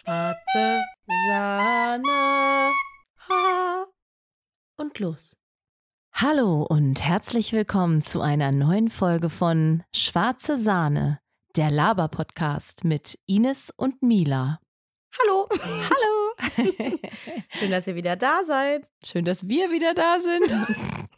Schwarze Sahne. Ha. Und los. Hallo und herzlich willkommen zu einer neuen Folge von Schwarze Sahne, der Laber-Podcast mit Ines und Mila. Hallo. Hallo! Schön, dass ihr wieder da seid. Schön, dass wir wieder da sind.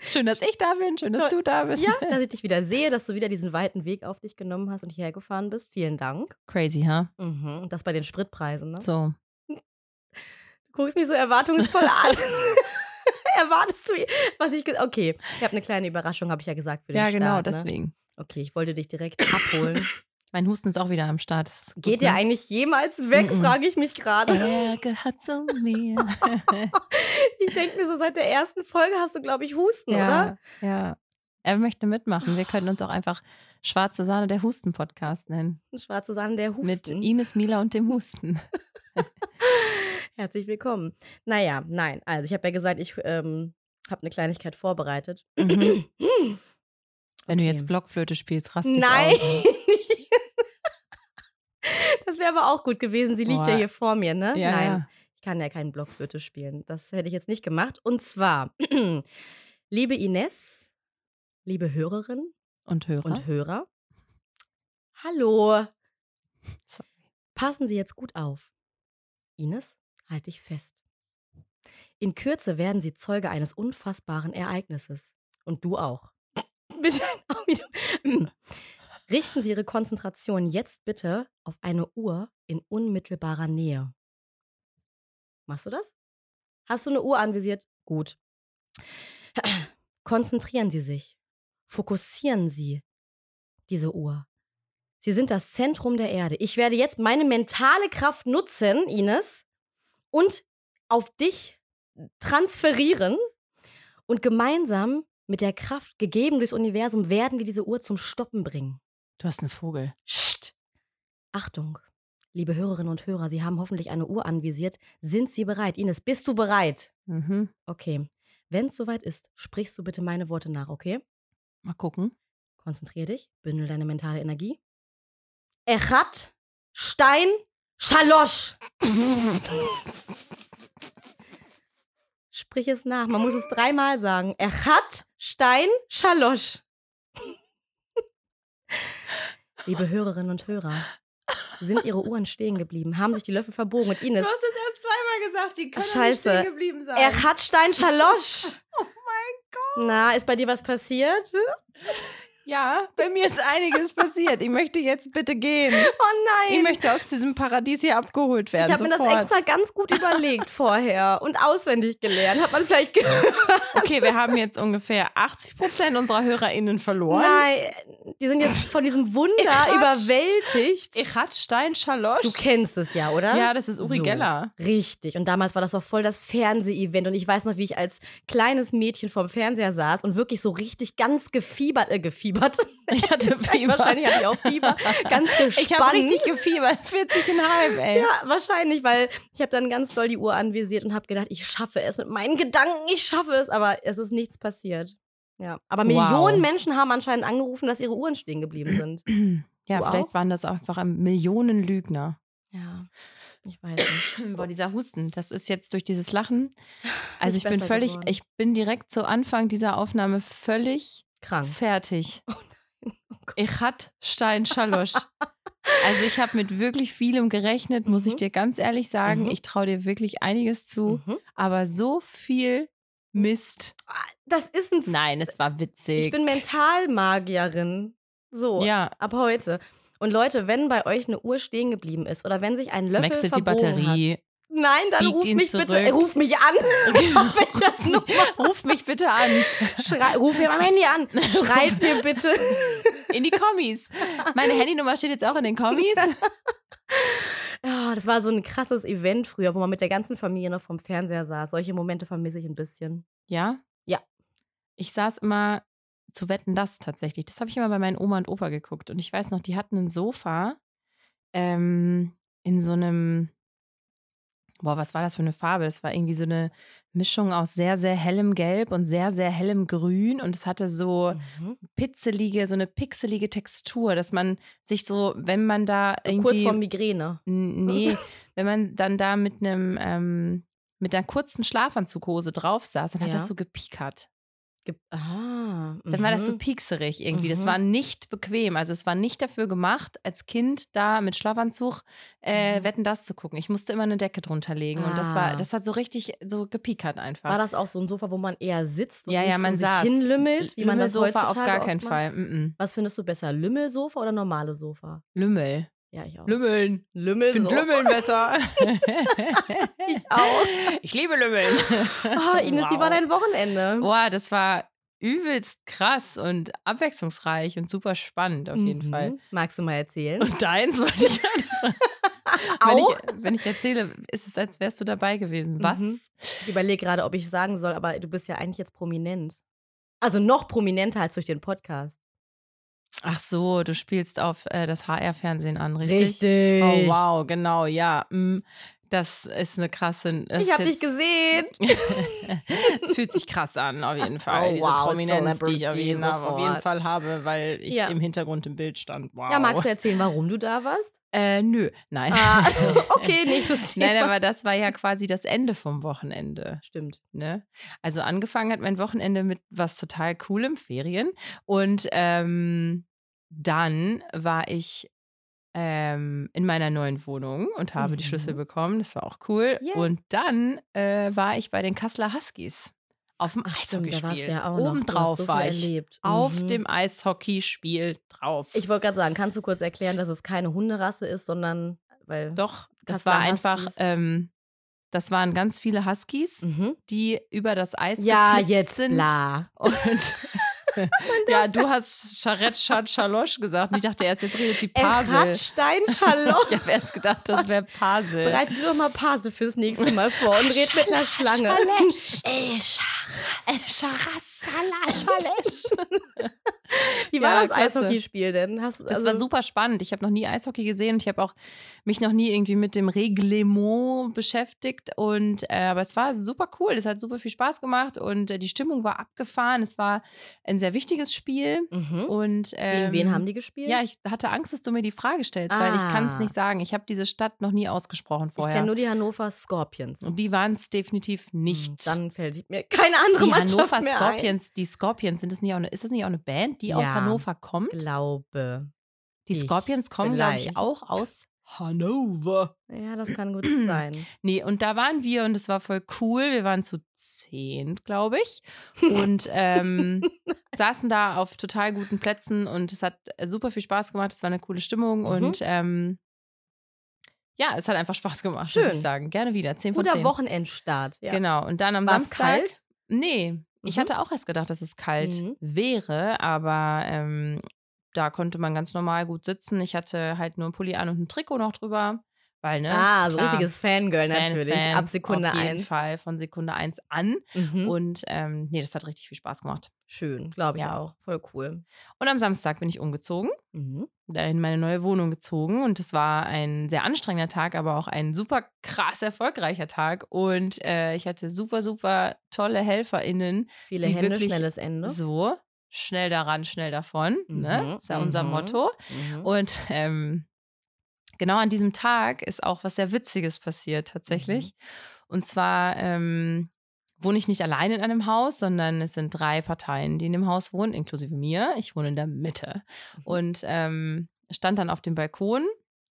Schön, dass ich da bin. Schön, dass Toll. du da bist. Ja, dass ich dich wieder sehe, dass du wieder diesen weiten Weg auf dich genommen hast und hierher gefahren bist. Vielen Dank. Crazy, ha? Mhm. Das bei den Spritpreisen, ne? So. Du guckst mich so erwartungsvoll an. Erwartest du, was ich. Okay, ich habe eine kleine Überraschung, habe ich ja gesagt für den Ja, genau, Start, ne? deswegen. Okay, ich wollte dich direkt abholen. Mein Husten ist auch wieder am Start. Geht ne? der eigentlich jemals weg, Mhm. frage ich mich gerade. Er gehört zu mir. Ich denke mir so, seit der ersten Folge hast du, glaube ich, Husten, ja, oder? ja. Er möchte mitmachen. Wir könnten uns auch einfach Schwarze Sahne, der Husten-Podcast nennen. Schwarze Sahne, der Husten. Mit Ines, Mila und dem Husten. Herzlich willkommen. Naja, nein. Also, ich habe ja gesagt, ich ähm, habe eine Kleinigkeit vorbereitet. Mhm. Wenn du Okay. jetzt Blockflöte spielst, rast dich Nein! aus. Das wäre aber auch gut gewesen. Sie liegt ja Boah. hier vor mir, ne? Ja, Nein. ja. Ich kann ja keinen Blockflöte spielen. Das hätte ich jetzt nicht gemacht. Und zwar, liebe Ines, liebe Hörerin Und Hörer. und Hörer, hallo. Sorry. Passen Sie jetzt gut auf. Ines, halt dich fest. In Kürze werden Sie Zeuge eines unfassbaren Ereignisses. Und du auch. Bitte auch wieder. Richten Sie Ihre Konzentration jetzt bitte auf eine Uhr in unmittelbarer Nähe. Machst du das? Hast du eine Uhr anvisiert? Gut. Konzentrieren Sie sich. Fokussieren Sie diese Uhr. Sie sind das Zentrum der Erde. Ich werde jetzt meine mentale Kraft nutzen, Ines, und auf dich transferieren. Und gemeinsam mit der Kraft, gegeben durchs Universum, werden wir diese Uhr zum Stoppen bringen. Du hast einen Vogel. Psst! Achtung, liebe Hörerinnen und Hörer, Sie haben hoffentlich eine Uhr anvisiert. Sind Sie bereit? Ines, bist du bereit? Mhm. Okay. Wenn es soweit ist, sprichst du bitte meine Worte nach, okay? Mal gucken. Konzentrier dich, bündel deine mentale Energie. Echat, Stein, Schalosch. Sprich es nach. Man muss es dreimal sagen. Echat, Stein, Schalosch. Liebe Hörerinnen und Hörer, sind Ihre Uhren stehen geblieben? Haben sich die Löffel verbogen? Und Ines, es erst zweimal gesagt, die können nicht Scheiße. stehen geblieben sein. Echat, Stein, Schalosch. oh mein Gott. Na, ist bei dir was passiert? Ja, bei mir ist einiges passiert. Ich möchte jetzt bitte gehen. Oh nein. Ich möchte aus diesem Paradies hier abgeholt werden. Ich habe mir das extra ganz gut überlegt vorher und auswendig gelernt. Hat man vielleicht gehört? Okay, wir haben jetzt ungefähr 80 Prozent unserer HörerInnen verloren. Nein, die sind jetzt von diesem Wunder Quatsch. überwältigt. Ich hatte Stein Schalosch. Du kennst es ja, oder? Ja, das ist Uri So. Geller. Richtig. Und damals war das doch voll das Fernseh-Event. Und ich weiß noch, wie ich als kleines Mädchen vorm Fernseher saß und wirklich so richtig ganz gefiebert, äh, gefiebert. Ich hatte Fieber. Wahrscheinlich hatte ich auch Fieber. Ganz gespannt. Ich habe richtig gefiebert. 40,5, ey. Ja, wahrscheinlich, weil ich habe dann ganz doll die Uhr anvisiert und habe gedacht, ich schaffe es mit meinen Gedanken, ich schaffe es, aber es ist nichts passiert. Ja, aber Wow. Millionen Menschen haben anscheinend angerufen, dass ihre Uhren stehen geblieben sind. Ja, Du vielleicht waren das einfach ein Millionen Lügner. Ja, ich weiß nicht. Boah, dieser Husten, das ist jetzt durch dieses Lachen. Also ich bin völlig, geworden. ich bin direkt zu Anfang dieser Aufnahme völlig Krank. fertig. Oh Gott. Ich hat Stein Schalosch. Also ich habe mit wirklich vielem gerechnet, muss ich Mhm. dir ganz ehrlich sagen. Mhm. Ich traue dir wirklich einiges zu, Mhm. aber so viel Mist. Das ist ein. Nein, es war witzig. Ich bin Mentalmagierin. So, ja, ab heute. Und Leute, wenn bei euch eine Uhr stehen geblieben ist oder wenn sich ein Löffel wechselt die Batterie. Hat, nein, dann biegt ruf mich zurück. bitte, äh, ruf mich an. Nummer? Ruf mich bitte an. Schrei, ruf mir mein Handy an. Schreib mir bitte. In die Kommis. Meine Handynummer steht jetzt auch in den Kommis. Ja, das war so ein krasses Event früher, wo man mit der ganzen Familie noch vom Fernseher saß. Solche Momente vermisse ich ein bisschen. Ja? Ja. Ich saß immer zu wetten, das tatsächlich. Das habe ich immer bei meinen Oma und Opa geguckt. Und ich weiß noch, die hatten ein Sofa ähm, in so einem, boah, was war das für eine Farbe? Das war irgendwie so eine Mischung aus sehr, sehr hellem Gelb und sehr, sehr hellem Grün und es hatte so Mhm. pixelige, so eine pixelige Textur, dass man sich so, wenn man da irgendwie. kurz vor Migräne. Nee, wenn man dann da mit einem, ähm, mit einer kurzen Schlafanzughose drauf saß, dann hat Ja. das so gepiekert. Ge ah. Dann war das so mhm. piekserig irgendwie. Das Mhm. war nicht bequem. Also es war nicht dafür gemacht, als Kind da mit Schlafanzug äh, Mhm. Wetten das zu gucken. Ich musste immer eine Decke drunter legen und das war, Ah. das hat so richtig so gepiekert einfach. War das auch so ein Sofa, wo man eher sitzt und ja, ja, man so sich saß. hinlümmelt, wie man das heutzutage auf gar keinen? Fall. Mm-mm. Was findest du besser, Lümmelsofa oder normale Sofa? Lümmel. Ja, ich auch. Lümmeln. Ich finde Lümmeln besser. Ich auch. Ich liebe Lümmeln. Oh, Ines, wie war Wow. dein Wochenende? Boah, das war übelst krass und abwechslungsreich und super spannend auf jeden Mhm. Fall. Magst du mal erzählen? Und deins wollte ich gerade wenn ich, wenn ich erzähle, ist es, als wärst du dabei gewesen. Was? Mhm. Ich überlege gerade, ob ich sagen soll, aber du bist ja eigentlich jetzt prominent. Also noch prominenter als durch den Podcast. Ach so, du spielst auf äh, das HR-Fernsehen an, richtig? Richtig. Oh, wow, genau, ja. mm, Das ist eine krasse. Ich habe dich gesehen. Es fühlt sich krass an, auf jeden Fall. Oh, Diese wow, Prominenz, die ich auf jeden, auf jeden. Fall habe, weil ich Ja. im Hintergrund im Bild stand. Wow. Ja, magst du erzählen, warum du da warst? Äh, nö, nein. Ah, okay, nächstes Thema. Nein, aber das war ja quasi das Ende vom Wochenende. Stimmt. Ne? Also angefangen hat mein Wochenende mit was total coolem, Ferien. Und ähm, dann war ich ähm, in meiner neuen Wohnung und habe die Schlüssel Mhm. bekommen. Das war auch cool. Yay. Und dann äh, war ich bei den Kasseler Huskies auf dem Eishockeyspiel. ja hast Obendrauf so war ich. erlebt. Auf Mhm. dem Eishockeyspiel drauf. Ich wollte gerade sagen, kannst du kurz erklären, dass es keine Hunderasse ist, sondern weil. Doch, das Kasseler war einfach, ähm, das waren ganz viele Huskies, Mhm. die über das Eis Ja, jetzt sind. bla. Und ja, du hast Charette Chat Chalosch gesagt. Und ich dachte erst, jetzt redet sie Pasel. Radstein Charlotte. Ich habe erst gedacht, das wäre Pasel. Bereite dir doch mal Pasel fürs nächste Mal vor und red mit einer Schlange. Ey, Wie war Ja, das klasse. Eishockeyspiel denn? Hast, Das also, war super spannend. Ich habe noch nie Eishockey gesehen und ich habe auch mich noch nie irgendwie mit dem Reglement beschäftigt. Und äh, aber es war super cool. Es hat super viel Spaß gemacht und äh, die Stimmung war abgefahren. Es war ein sehr wichtiges Spiel. Mhm. Und ähm, Gegen wen haben die gespielt? Ja, ich hatte Angst, dass du mir die Frage stellst, weil ich kann es Ah. nicht sagen. Ich habe diese Stadt noch nie ausgesprochen ich vorher. kenne nur die Hannover Scorpions. und die waren es definitiv nicht. Hm, Dann fällt mir keine andere die Mannschaft Hannover mehr Scorpions, die Scorpions, sind das nicht auch eine, ist das nicht auch eine Band, die aus Ja, Hannover kommt? Glaube. Die ich Scorpions kommen, glaube ich, auch aus Hannover. Ja, das kann gut sein. Nee, und da waren wir und es war voll cool. Wir waren zu zehnt, glaube ich. Und ähm, saßen da auf total guten Plätzen und es hat super viel Spaß gemacht. Es war eine coole Stimmung Mhm. und ähm, ja, es hat einfach Spaß gemacht, muss Schön. ich sagen. Gerne wieder. Zehn von Guter zehn. Wochenendstart. Ja. Genau. Und dann am War es Samstag. kalt? Nee, ich Mhm. hatte auch erst gedacht, dass es kalt Mhm. wäre, aber ähm, da konnte man ganz normal gut sitzen. Ich hatte halt nur einen Pulli an und ein Trikot noch drüber, weil, ne? Ah, so klar, richtiges Fangirl Fan natürlich. Fan, Ab Sekunde Auf jeden eins. Fall von Sekunde eins an. Mhm. Und ähm, nee, das hat richtig viel Spaß gemacht. Schön, glaube ich Ja. auch. Voll cool. Und am Samstag bin ich umgezogen, Mhm. da in meine neue Wohnung gezogen. Und es war ein sehr anstrengender Tag, aber auch ein super krass erfolgreicher Tag. Und äh, ich hatte super, super tolle HelferInnen, Viele Die Hände, wirklich schnelles Ende. So, schnell daran, schnell davon. Ne? Mhm, Das ist ja unser mhm. Motto. Mhm. Und ähm, genau an diesem Tag ist auch was sehr Witziges passiert tatsächlich. Mhm. Und zwar ähm, wohne ich nicht allein in einem Haus, sondern es sind drei Parteien, die in dem Haus wohnen, inklusive mir. Ich wohne in der Mitte. Mhm. Und ähm, stand dann auf dem Balkon.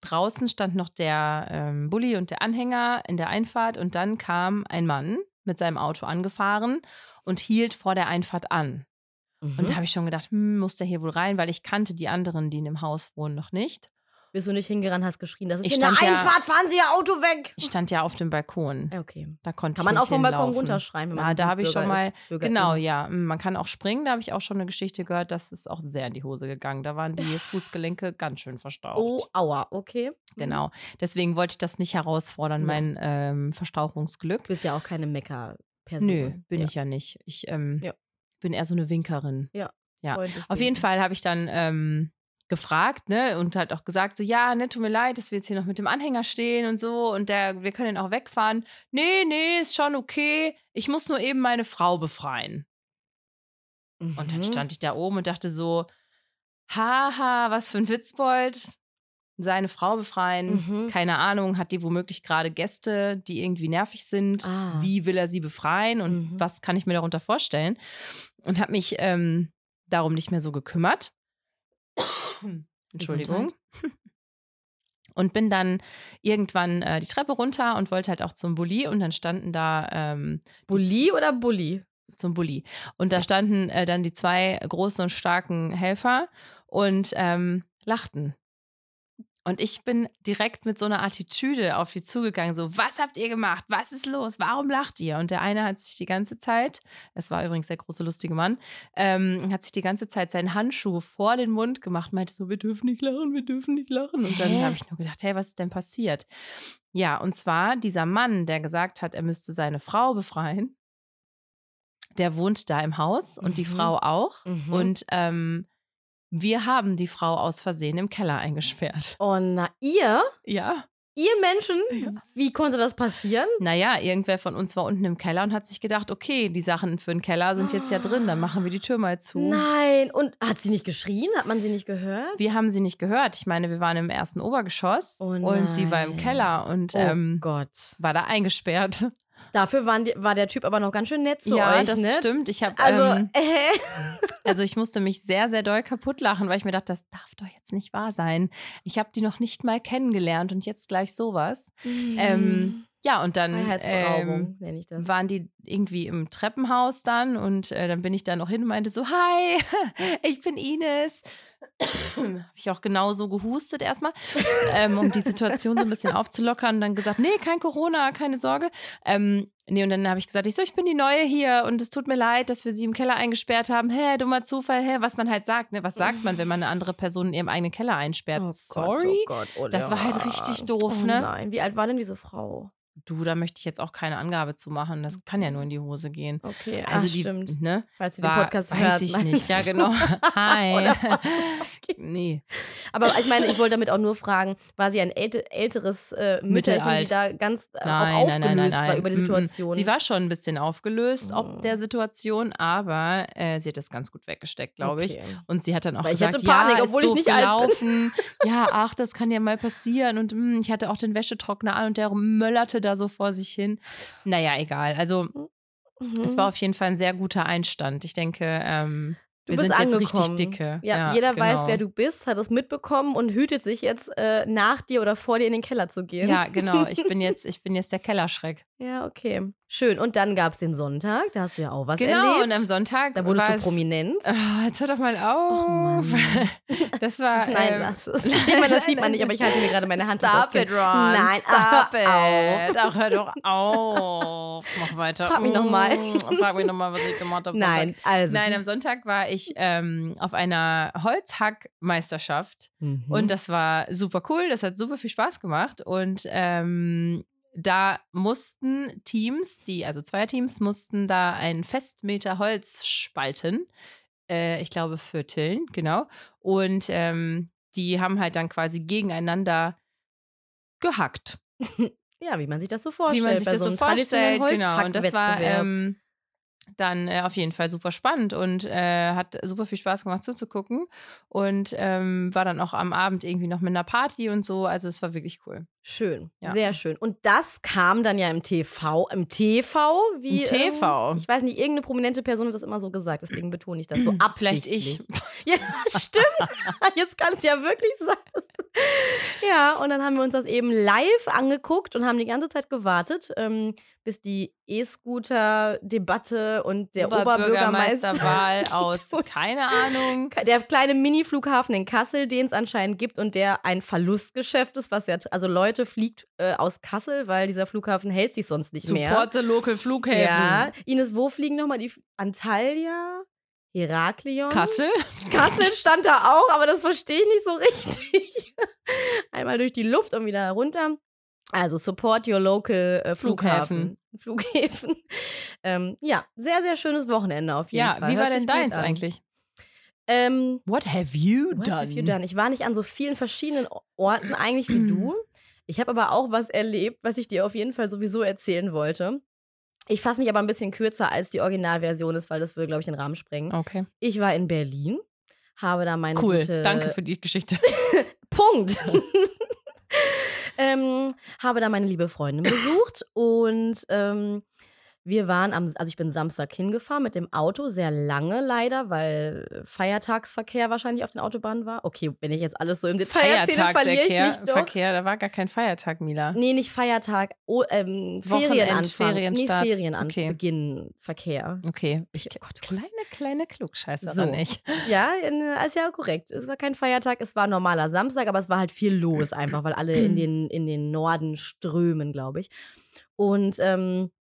Draußen stand noch der ähm, Bulli und der Anhänger in der Einfahrt und dann kam ein Mann mit seinem Auto angefahren und hielt vor der Einfahrt an. Und da Mhm. habe ich schon gedacht, hm, muss der hier wohl rein, weil ich kannte die anderen, die in dem Haus wohnen, noch nicht. Bist du nicht hingerannt, hast geschrien, das ist Ich hier eine ja- Einfahrt, fahren Sie Ihr Auto weg. Ich stand ja auf dem Balkon. Ja, Okay. Da konnte Kann ich man auch vom Balkon runterschreien, wenn man Ja, da habe ich schon mal, genau, ja. mm, Man kann auch springen, da habe ich auch schon eine Geschichte gehört, das ist auch sehr in die Hose gegangen. Da waren die Fußgelenke ganz schön verstaucht. Oh, aua, okay. Genau. Deswegen wollte ich das nicht herausfordern, Ja. mein ähm, Verstauchungsglück. Du bist ja auch keine Mecker-Person. Nö, bin ja. ich ja nicht. Ich ähm, Ja. bin eher so eine Winkerin. ja. Freundlich Auf jeden. Fall habe ich dann ähm, gefragt, ne, und halt auch gesagt, so, ja, ne, tut mir leid, dass wir jetzt hier noch mit dem Anhänger stehen und so und der, wir können auch wegfahren. Nee, nee, ist schon okay. Ich muss nur eben meine Frau befreien. Und dann Mhm. stand ich da oben und dachte so, haha, was für ein Witzbold. Seine Frau befreien, Mhm. keine Ahnung, hat die womöglich gerade Gäste, die irgendwie nervig sind. Ah. Wie will er sie befreien und Mhm. was kann ich mir darunter vorstellen? Und habe mich ähm, darum nicht mehr so gekümmert. Entschuldigung. Und bin dann irgendwann äh, die Treppe runter und wollte halt auch zum Bulli und dann standen da ähm, Bulli oder Bulli? zum Bulli. Und da standen äh, dann die zwei großen und starken Helfer und ähm, lachten. Und ich bin direkt mit so einer Attitüde auf die zugegangen, so, was habt ihr gemacht? Was ist los? Warum lacht ihr? Und der eine hat sich die ganze Zeit, es war übrigens der große lustige Mann, ähm, hat sich die ganze Zeit seinen Handschuh vor den Mund gemacht, meinte so, wir dürfen nicht lachen, wir dürfen nicht lachen. Und dann habe ich nur gedacht, hey, was ist denn passiert? Ja, und zwar dieser Mann, der gesagt hat, er müsste seine Frau befreien, der wohnt da im Haus und die Mhm. Frau auch. Mhm. Und ähm, wir haben die Frau aus Versehen im Keller eingesperrt. Oh, na, ihr? Ja. Ihr Menschen? Wie konnte das passieren? Naja, irgendwer von uns war unten im Keller und hat sich gedacht, okay, die Sachen für den Keller sind jetzt ja drin, dann machen wir die Tür mal zu. Nein. Und hat sie nicht geschrien? Hat man sie nicht gehört? Wir haben sie nicht gehört. Ich meine, wir waren im ersten Obergeschoss Oh und sie war im. Keller und Oh ähm, Gott. war da eingesperrt. Dafür die, war der Typ aber noch ganz schön nett zu ja, euch, das ne? stimmt. Ich habe Also, ähm, äh, Also ich musste mich sehr, sehr doll kaputt lachen, weil ich mir dachte, das darf doch jetzt nicht wahr sein. Ich habe die noch nicht mal kennengelernt und jetzt gleich sowas. Ähm, ja, und dann ähm, waren die irgendwie im Treppenhaus dann und äh, dann bin ich da noch hin und meinte so, hi, ich bin Ines. Habe ich auch genauso gehustet erstmal, ähm, um die Situation so ein bisschen aufzulockern und dann gesagt, nee, kein Corona, keine Sorge. Ähm, nee, und dann habe ich gesagt, ich so, ich bin die Neue hier und es tut mir leid, dass wir sie im Keller eingesperrt haben. Hä, dummer Zufall, hä, was man halt sagt, ne? Was sagt man, wenn man eine andere Person in ihrem eigenen Keller einsperrt? Oh Gott, Sorry? oh Gott, oh Das war halt richtig doof, oh ne? Nein, wie alt war denn diese Frau? Du, da möchte ich jetzt auch keine Angabe zu machen. Das kann ja nur in die Hose gehen. Okay, Also ach, die, stimmt. ne? Falls sie den War, Podcast weiß hört. ich meinst nicht. Ja, genau. Hi. Okay. nee. Aber ich meine, ich wollte damit auch nur fragen, war sie ein älte, älteres äh, Mütterchen, die Mittelalt. da ganz äh, Nein, aufgelöst nein, nein, war über die Mm, Situation? Sie war schon ein bisschen aufgelöst, ob Mm. der Situation, aber äh, sie hat das ganz gut weggesteckt, glaube ich. Okay. Und sie hat dann auch Weil ich gesagt, hatte Panik, ja, obwohl ich nicht gelaufen. ja, ach, das kann ja mal passieren. Und mm, ich hatte auch den Wäschetrockner an und der möllerte da so vor sich hin. Naja, egal. Also Mhm. es war auf jeden Fall ein sehr guter Einstand. Ich denke, ähm, Du wir bist sind jetzt angekommen. richtig dicke. Ja, jeder weiß, genau. wer du bist, hat es mitbekommen und hütet sich jetzt äh, nach dir oder vor dir in den Keller zu gehen. Ja, genau. Ich bin jetzt, ich bin jetzt der Kellerschreck. Ja, okay. Schön. Und dann gab es den Sonntag, da hast du ja auch was genau, erlebt. und am Sonntag. da wurdest du prominent. Ah, jetzt hör doch mal auf. Mann. das war. Nein, ähm, lass es. Ich meine, das sieht man nicht, aber ich halte mir gerade meine Hand Stop it. Ron. Nein, Stop it. Ach, hör doch auf. Mach weiter. Frag mich noch mal. Mm, Frag mich nochmal, was ich gemacht habe. Nein, also. Nein, am Sonntag war ich ähm, auf einer Holzhackmeisterschaft Mhm. und das war super cool. Das hat super viel Spaß gemacht und ähm, da mussten Teams, die also zwei Teams mussten da einen Festmeter Holz spalten. Äh, ich glaube vierteln, genau. Und ähm, die haben halt dann quasi gegeneinander gehackt. ja, wie man sich das so vorstellt. wie man sich das so so vorstellt, genau. Und das war ähm, dann äh, auf jeden Fall super spannend und äh, hat super viel Spaß gemacht zuzugucken. Und ähm, war dann auch am Abend irgendwie noch mit einer Party und so. Also es war wirklich cool. Schön, Ja. sehr schön. Und das kam dann ja im TV. Im TV? Wie, Im TV. Ähm, ich weiß nicht, irgendeine prominente Person hat das immer so gesagt, deswegen betone ich das so Vielleicht absichtlich. ich. Ja, stimmt. Jetzt kann es ja wirklich sein. Ja, und dann haben wir uns das eben live angeguckt und haben die ganze Zeit gewartet, ähm, bis die E-Scooter-Debatte und der Oberbürgermeister Oberbürgermeisterwahl aus, keine Ahnung. der kleine Mini-Flughafen in Kassel, den es anscheinend gibt und der ein Verlustgeschäft ist, was ja, also Leute fliegt äh, aus Kassel, weil dieser Flughafen hält sich sonst nicht mehr. Support the local Flughäfen. Ja, Ines, wo fliegen nochmal die F- Antalya? Heraklion? Kassel? Kassel stand da auch, aber das verstehe ich nicht so richtig. Einmal durch die Luft und wieder runter. Also support your local äh, Flughafen. Flughäfen. ähm, ja, sehr, sehr schönes Wochenende auf jeden Ja, Fall. wie war denn deins an. eigentlich? Ähm, What have you what done? have you done? Ich war nicht an so vielen verschiedenen Orten eigentlich wie du. Ich habe aber auch was erlebt, was ich dir auf jeden Fall sowieso erzählen wollte. Ich fasse mich aber ein bisschen kürzer, als die Originalversion ist, weil das würde, glaube ich, den Rahmen sprengen. Okay. Ich war in Berlin, habe da meine Cool. gute Danke für die Geschichte. Punkt. ähm, habe da meine liebe Freundin besucht und ähm, wir waren am, also ich bin Samstag hingefahren mit dem Auto, sehr lange leider, weil Feiertagsverkehr wahrscheinlich auf den Autobahnen war. Okay, wenn ich jetzt alles so im Detail erzähle, verliere ich mich Feiertagsverkehr. doch. Verkehr, da war gar kein Feiertag, Mila. Nee, nicht Feiertag, oh, ähm, Ferienanfang. Ferienstart. Nee, Ferienanfang, Okay. Beginn, Verkehr. Okay. Ich, Oh Gott, oh Gott. kleine, kleine Klugscheißer So. nicht. Ja, ist ja korrekt. Es war kein Feiertag, es war normaler Samstag, aber es war halt viel los einfach, weil alle in den, in den Norden strömen, glaube ich. Und ähm,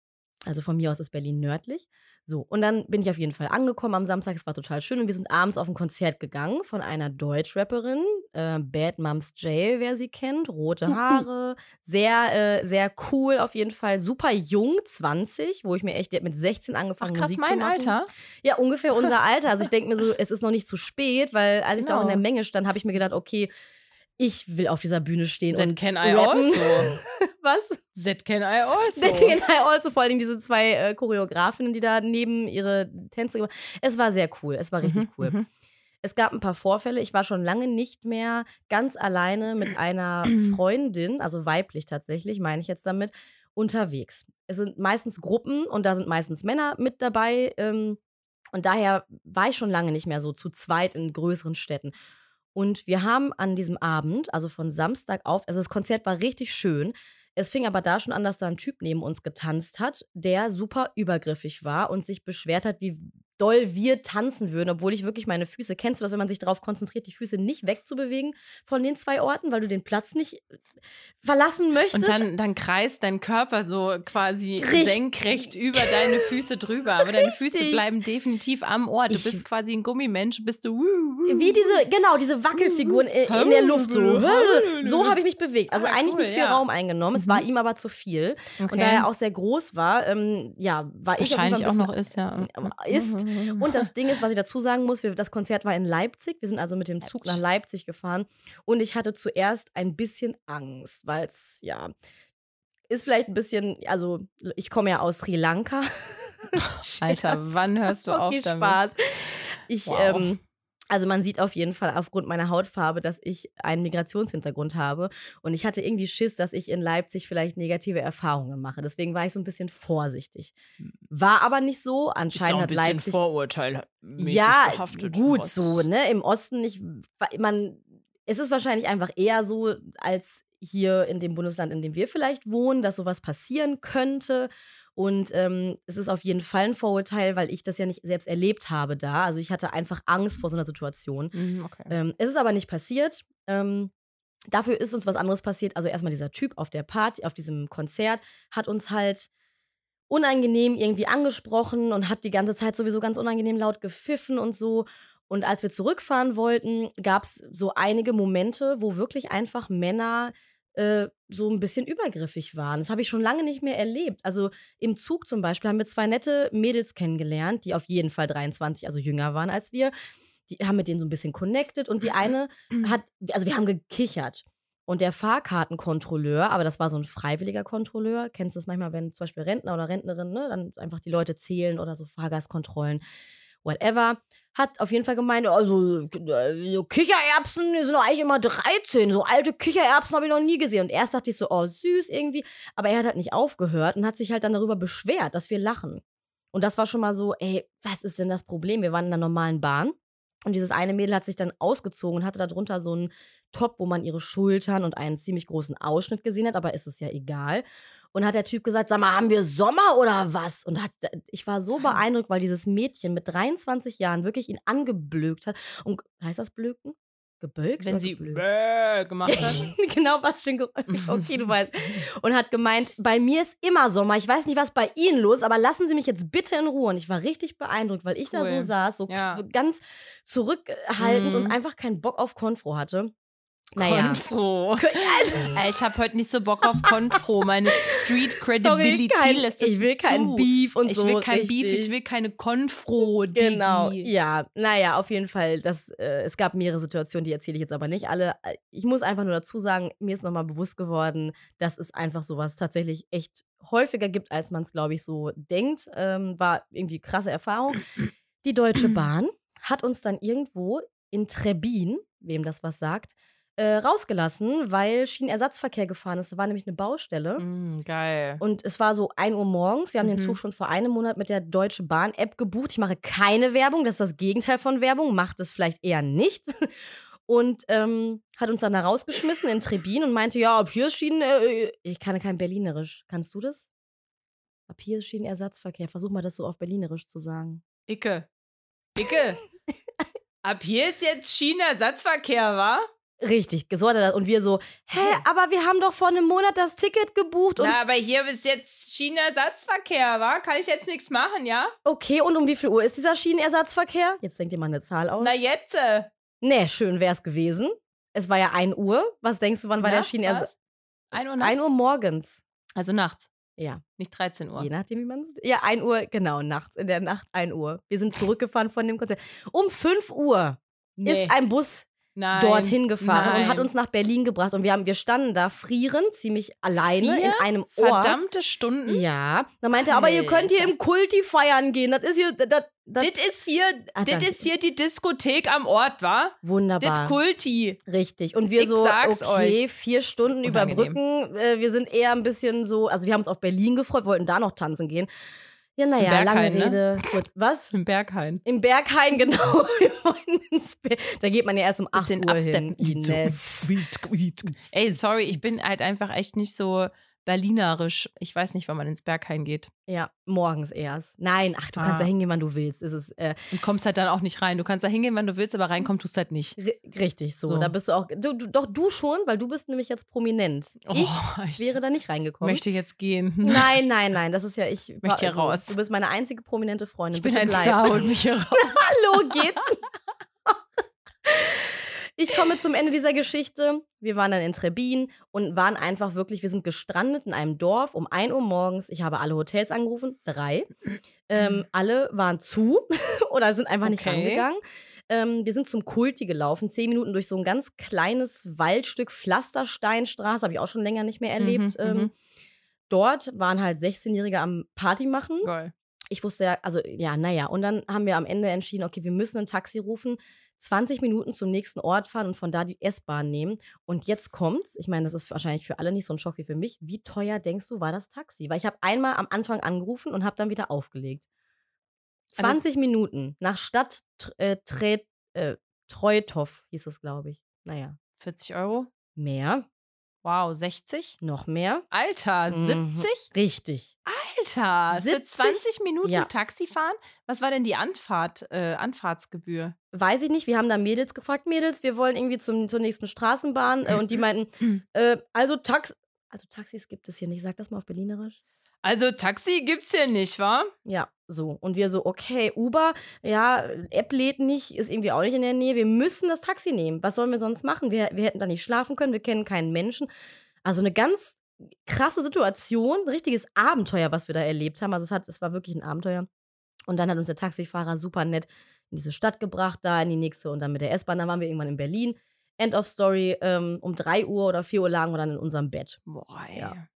also von mir aus ist Berlin nördlich. So, und dann bin ich auf jeden Fall angekommen am Samstag. Es war total schön und wir sind abends auf ein Konzert gegangen von einer Deutschrapperin, äh, Bad Moms J, wer sie kennt, rote Haare, sehr, äh, sehr cool auf jeden Fall, super jung, 20, wo ich mir echt, die hat mit 16 Ach angefangen krass, Musik zu mein machen. Alter. Ja, ungefähr unser Alter. Also ich denke mir so, es ist noch nicht zu spät, weil als ich da auch in der Genau. Menge stand, habe ich mir gedacht, okay, ich will auf dieser Bühne stehen That und can I rappen. also. Was? That can I also. That can I also, vor allem diese zwei äh, Choreografinnen, die da neben ihre Tänze gemacht Es war sehr cool, es war richtig Mhm, cool. mhm. Es gab ein paar Vorfälle. Ich war schon lange nicht mehr ganz alleine mit einer Freundin, also weiblich tatsächlich, meine ich jetzt damit, unterwegs. Es sind meistens Gruppen und da sind meistens Männer mit dabei. Ähm, und daher war ich schon lange nicht mehr so zu zweit in größeren Städten. Und wir haben an diesem Abend, also von Samstag auf, also das Konzert war richtig schön. Es fing aber da schon an, dass da ein Typ neben uns getanzt hat, der super übergriffig war und sich beschwert hat, wie doll wir tanzen würden, obwohl ich wirklich meine Füße, kennst du das, wenn man sich darauf konzentriert, die Füße nicht wegzubewegen von den zwei Orten, weil du den Platz nicht äh, verlassen möchtest? Und dann, dann kreist dein Körper so quasi Richtig. senkrecht über deine Füße drüber. Aber deine Füße Richtig. bleiben definitiv am Ort. Du Ich- bist quasi ein Gummimensch, bist du. Wie diese, genau, diese Wackelfiguren in der Luft so. So habe ich mich bewegt. Also Ah, eigentlich cool, nicht viel ja. Raum eingenommen. Es war ihm aber zu viel. Okay. Und da er auch sehr groß war, ähm, ja, war ich Wahrscheinlich auch noch ist, ja. ist. Und das Ding ist, was ich dazu sagen muss, wir, das Konzert war in Leipzig. Wir sind also mit dem Zug nach Leipzig gefahren. Und ich hatte zuerst ein bisschen Angst, weil es, ja, ist vielleicht ein bisschen, also ich komme ja aus Sri Lanka. Alter, wann hörst du auf Okay, damit? Spaß. Ich, Wow. ähm, also man sieht auf jeden Fall aufgrund meiner Hautfarbe, dass ich einen Migrationshintergrund habe. Und ich hatte irgendwie Schiss, dass ich in Leipzig vielleicht negative Erfahrungen mache. Deswegen war ich so ein bisschen vorsichtig. War aber nicht so. Anscheinend hat Leipzig. Vorurteil Ja, gut so, ne? Im Osten nicht. Man, es ist wahrscheinlich einfach eher so, als hier in dem Bundesland, in dem wir vielleicht wohnen, dass sowas passieren könnte. Und ähm, es ist auf jeden Fall ein Vorurteil, weil ich das ja nicht selbst erlebt habe da. Also ich hatte einfach Angst vor so einer Situation. Mhm, okay. Ähm, es ist aber nicht passiert. Ähm, dafür ist uns was anderes passiert. Also erstmal dieser Typ auf der Party, auf diesem Konzert, hat uns halt unangenehm irgendwie angesprochen und hat die ganze Zeit sowieso ganz unangenehm laut gepfiffen und so. Und als wir zurückfahren wollten, gab es so einige Momente, wo wirklich einfach Männer äh, so ein bisschen übergriffig waren. Das habe ich schon lange nicht mehr erlebt. Also im Zug zum Beispiel haben wir zwei nette Mädels kennengelernt, die auf jeden Fall 23, also jünger waren als wir. Die haben mit denen so ein bisschen connected und die eine hat, also wir haben gekichert. Und der Fahrkartenkontrolleur, aber das war so ein freiwilliger Kontrolleur, kennst du das manchmal, wenn zum Beispiel Rentner oder Rentnerin, ne, dann einfach die Leute zählen oder so Fahrgastkontrollen, whatever, hat auf jeden Fall gemeint, also äh, so Kichererbsen sind doch eigentlich immer 13, so alte Kichererbsen habe ich noch nie gesehen. Und erst dachte ich so, oh süß irgendwie, aber er hat halt nicht aufgehört und hat sich halt dann darüber beschwert, dass wir lachen. Und das war schon mal so, ey, was ist denn das Problem? Wir waren in einer normalen Bahn und dieses eine Mädel hat sich dann ausgezogen und hatte darunter so einen Top, wo man ihre Schultern und einen ziemlich großen Ausschnitt gesehen hat, aber ist es ja egal. Und hat der Typ gesagt, sag mal, haben wir Sommer oder was? Und hat, ich war so beeindruckt, weil dieses Mädchen mit 23 Jahren wirklich ihn angeblökt hat. Und heißt das blöken? Gebölkt? Wenn sie geblökt? bäh gemacht hat. genau, was für ein Geräusch. Okay, du weißt. Und hat gemeint, bei mir ist immer Sommer. Ich weiß nicht, was bei Ihnen los ist, aber lassen Sie mich jetzt bitte in Ruhe. Und ich war richtig beeindruckt, weil ich da so Cool. saß, so Ja. ganz zurückhaltend Mhm. und einfach keinen Bock auf Konfro hatte. Naja. Konfro. Ich habe heute nicht so Bock auf Konfro. Meine Street sorry, Credibility kein, lässt es ich will kein zu. Beef und Ich so. will kein Beef, richtig. ich will keine Konfro. Digi. Genau, ja. Naja, auf jeden Fall. Das, äh, es gab mehrere Situationen, die erzähle ich jetzt aber nicht alle. Äh, Ich muss einfach nur dazu sagen, mir ist nochmal bewusst geworden, dass es einfach sowas tatsächlich echt häufiger gibt, als man es, glaube ich, so denkt. Ähm, war irgendwie krasse Erfahrung. Die Deutsche Bahn hat uns dann irgendwo in Trebin, wem das was sagt, äh, rausgelassen, weil Schienenersatzverkehr gefahren ist. Da war nämlich eine Baustelle. Mm, geil. Und es war so 1 Uhr morgens. Wir haben den Mhm. Zug schon vor einem Monat mit der Deutsche Bahn App gebucht. Ich mache keine Werbung, das ist das Gegenteil von Werbung. Macht es vielleicht eher nicht. Und ähm, hat uns dann da rausgeschmissen in Trebin und meinte, ja, ab hier ist Schienen... Äh, ich kann kein Berlinerisch. Kannst du das? Ab hier ist Schienenersatzverkehr. Versuch mal das so auf Berlinerisch zu sagen. Icke. Icke. Ab hier ist jetzt Schienenersatzverkehr, wa? Richtig, so hat er das. Und wir so, hä, aber wir haben doch vor einem Monat das Ticket gebucht und Na, aber hier ist jetzt Schienenersatzverkehr, wa? Kann ich jetzt nichts machen, ja? okay, und um wie viel Uhr ist dieser Schienenersatzverkehr? Jetzt denkt ihr mal eine Zahl aus. Na jetzt. Äh, Nee, schön wär's gewesen. Es war ja 1 Uhr. Was denkst du, wann war der Schienenersatz? was? 1 Uhr nachts? 1 Uhr morgens. Also nachts, Ja, nicht 13 Uhr. je nachdem, wie man es. Ja, 1 Uhr, genau, nachts. In der Nacht 1 Uhr. Wir sind zurückgefahren von dem Konzert. Um 5 Uhr Nee. ist ein Bus Nein. dorthin gefahren und hat Nein. uns nach Berlin gebracht. Und wir, haben, wir standen da frierend, ziemlich alleine Vier in einem Ort. Verdammte Stunden. Ja. Dann meinte er, aber ihr könnt hier im Kulti feiern gehen. Das ist hier. Das, das, ist hier, Ah, das ist hier die Diskothek am Ort, wa? wunderbar. Das Kulti. Richtig. Und wir Ich so, okay, euch. vier Stunden Unangenehm. überbrücken. Äh, wir sind eher ein bisschen so, also wir haben uns auf Berlin gefreut, wollten da noch tanzen gehen. Ja, naja, lange ne? Rede, kurz. Was? Im Berghain. Im Berghain, genau. Da geht man ja erst um 8 Bisschen Uhr absteppen. hin. Ines. Ey, sorry, ich bin halt einfach echt nicht so berlinerisch. Ich weiß nicht, wann man ins Berghain geht. Ja, morgens erst. Nein, ach, du kannst Ah. da hingehen, wann du willst. Es ist äh, Und kommst halt dann auch nicht rein. Du kannst da hingehen, wann du willst, aber reinkommen tust halt nicht. ri- richtig so. So. Da bist du auch. Du, du, doch, du schon, weil du bist nämlich jetzt prominent. Oh, ich ich wäre da nicht reingekommen. möchte jetzt gehen. Nein, nein, nein, das ist ja ich. Möchte hier also, raus. Du bist meine einzige prominente Freundin. Ich bin Bitte ein bleib. Star und mich hier raus. Hallo, geht's? Ich komme zum Ende dieser Geschichte. Wir waren dann in Trebin und waren einfach wirklich, wir sind gestrandet in einem Dorf um 1 Uhr morgens. Ich habe alle Hotels angerufen, drei. Ähm, alle waren zu oder sind einfach nicht Okay. rangegangen. Ähm, wir sind zum Kulti gelaufen, zehn Minuten durch so ein ganz kleines Waldstück, Pflastersteinstraße, habe ich auch schon länger nicht mehr erlebt. Mhm, ähm, mhm. dort waren halt 16-Jährige am Party machen Geil. ich wusste ja, also ja, naja. Und dann haben wir am Ende entschieden, okay, wir müssen ein Taxi rufen, 20 Minuten zum nächsten Ort fahren und von da die S-Bahn nehmen. Und jetzt kommt's. Ich meine, das ist wahrscheinlich für alle nicht so ein Schock wie für mich. Wie teuer denkst du, war das Taxi? Weil ich habe einmal am Anfang angerufen und habe dann wieder aufgelegt. Aber das- 20 Minuten nach Stadt äh, Tre äh, Treuthoff hieß es, glaube ich. Naja, 40 Euro? mehr, Wow, 60? noch mehr. Alter, Mhm. 70? Richtig. Alter, für 70? 20 Minuten Ja. Taxi fahren? Was war denn die Anfahrt, äh, Anfahrtsgebühr? weiß ich nicht, wir haben da Mädels gefragt, Mädels, wir wollen irgendwie zum, zur nächsten Straßenbahn äh, und die meinten, äh, also Tax also Taxis gibt es hier nicht, sag das mal auf Berlinerisch. Also Taxi gibt's hier nicht, wa? Ja, so. Und wir so, okay, Uber, ja, App lädt nicht, ist irgendwie auch nicht in der Nähe, wir müssen das Taxi nehmen. Was sollen wir sonst machen? Wir, wir hätten da nicht schlafen können, wir kennen keinen Menschen. Also eine ganz krasse Situation, richtiges Abenteuer, was wir da erlebt haben. Also es, hat, es war wirklich ein Abenteuer. Und dann hat uns der Taxifahrer super nett in diese Stadt gebracht, da in die nächste und dann mit der S-Bahn. Dann waren wir irgendwann in Berlin. End of Story. Ähm, um 3 Uhr oder 4 Uhr lagen wir dann in unserem Bett. Boah, ey. Ja.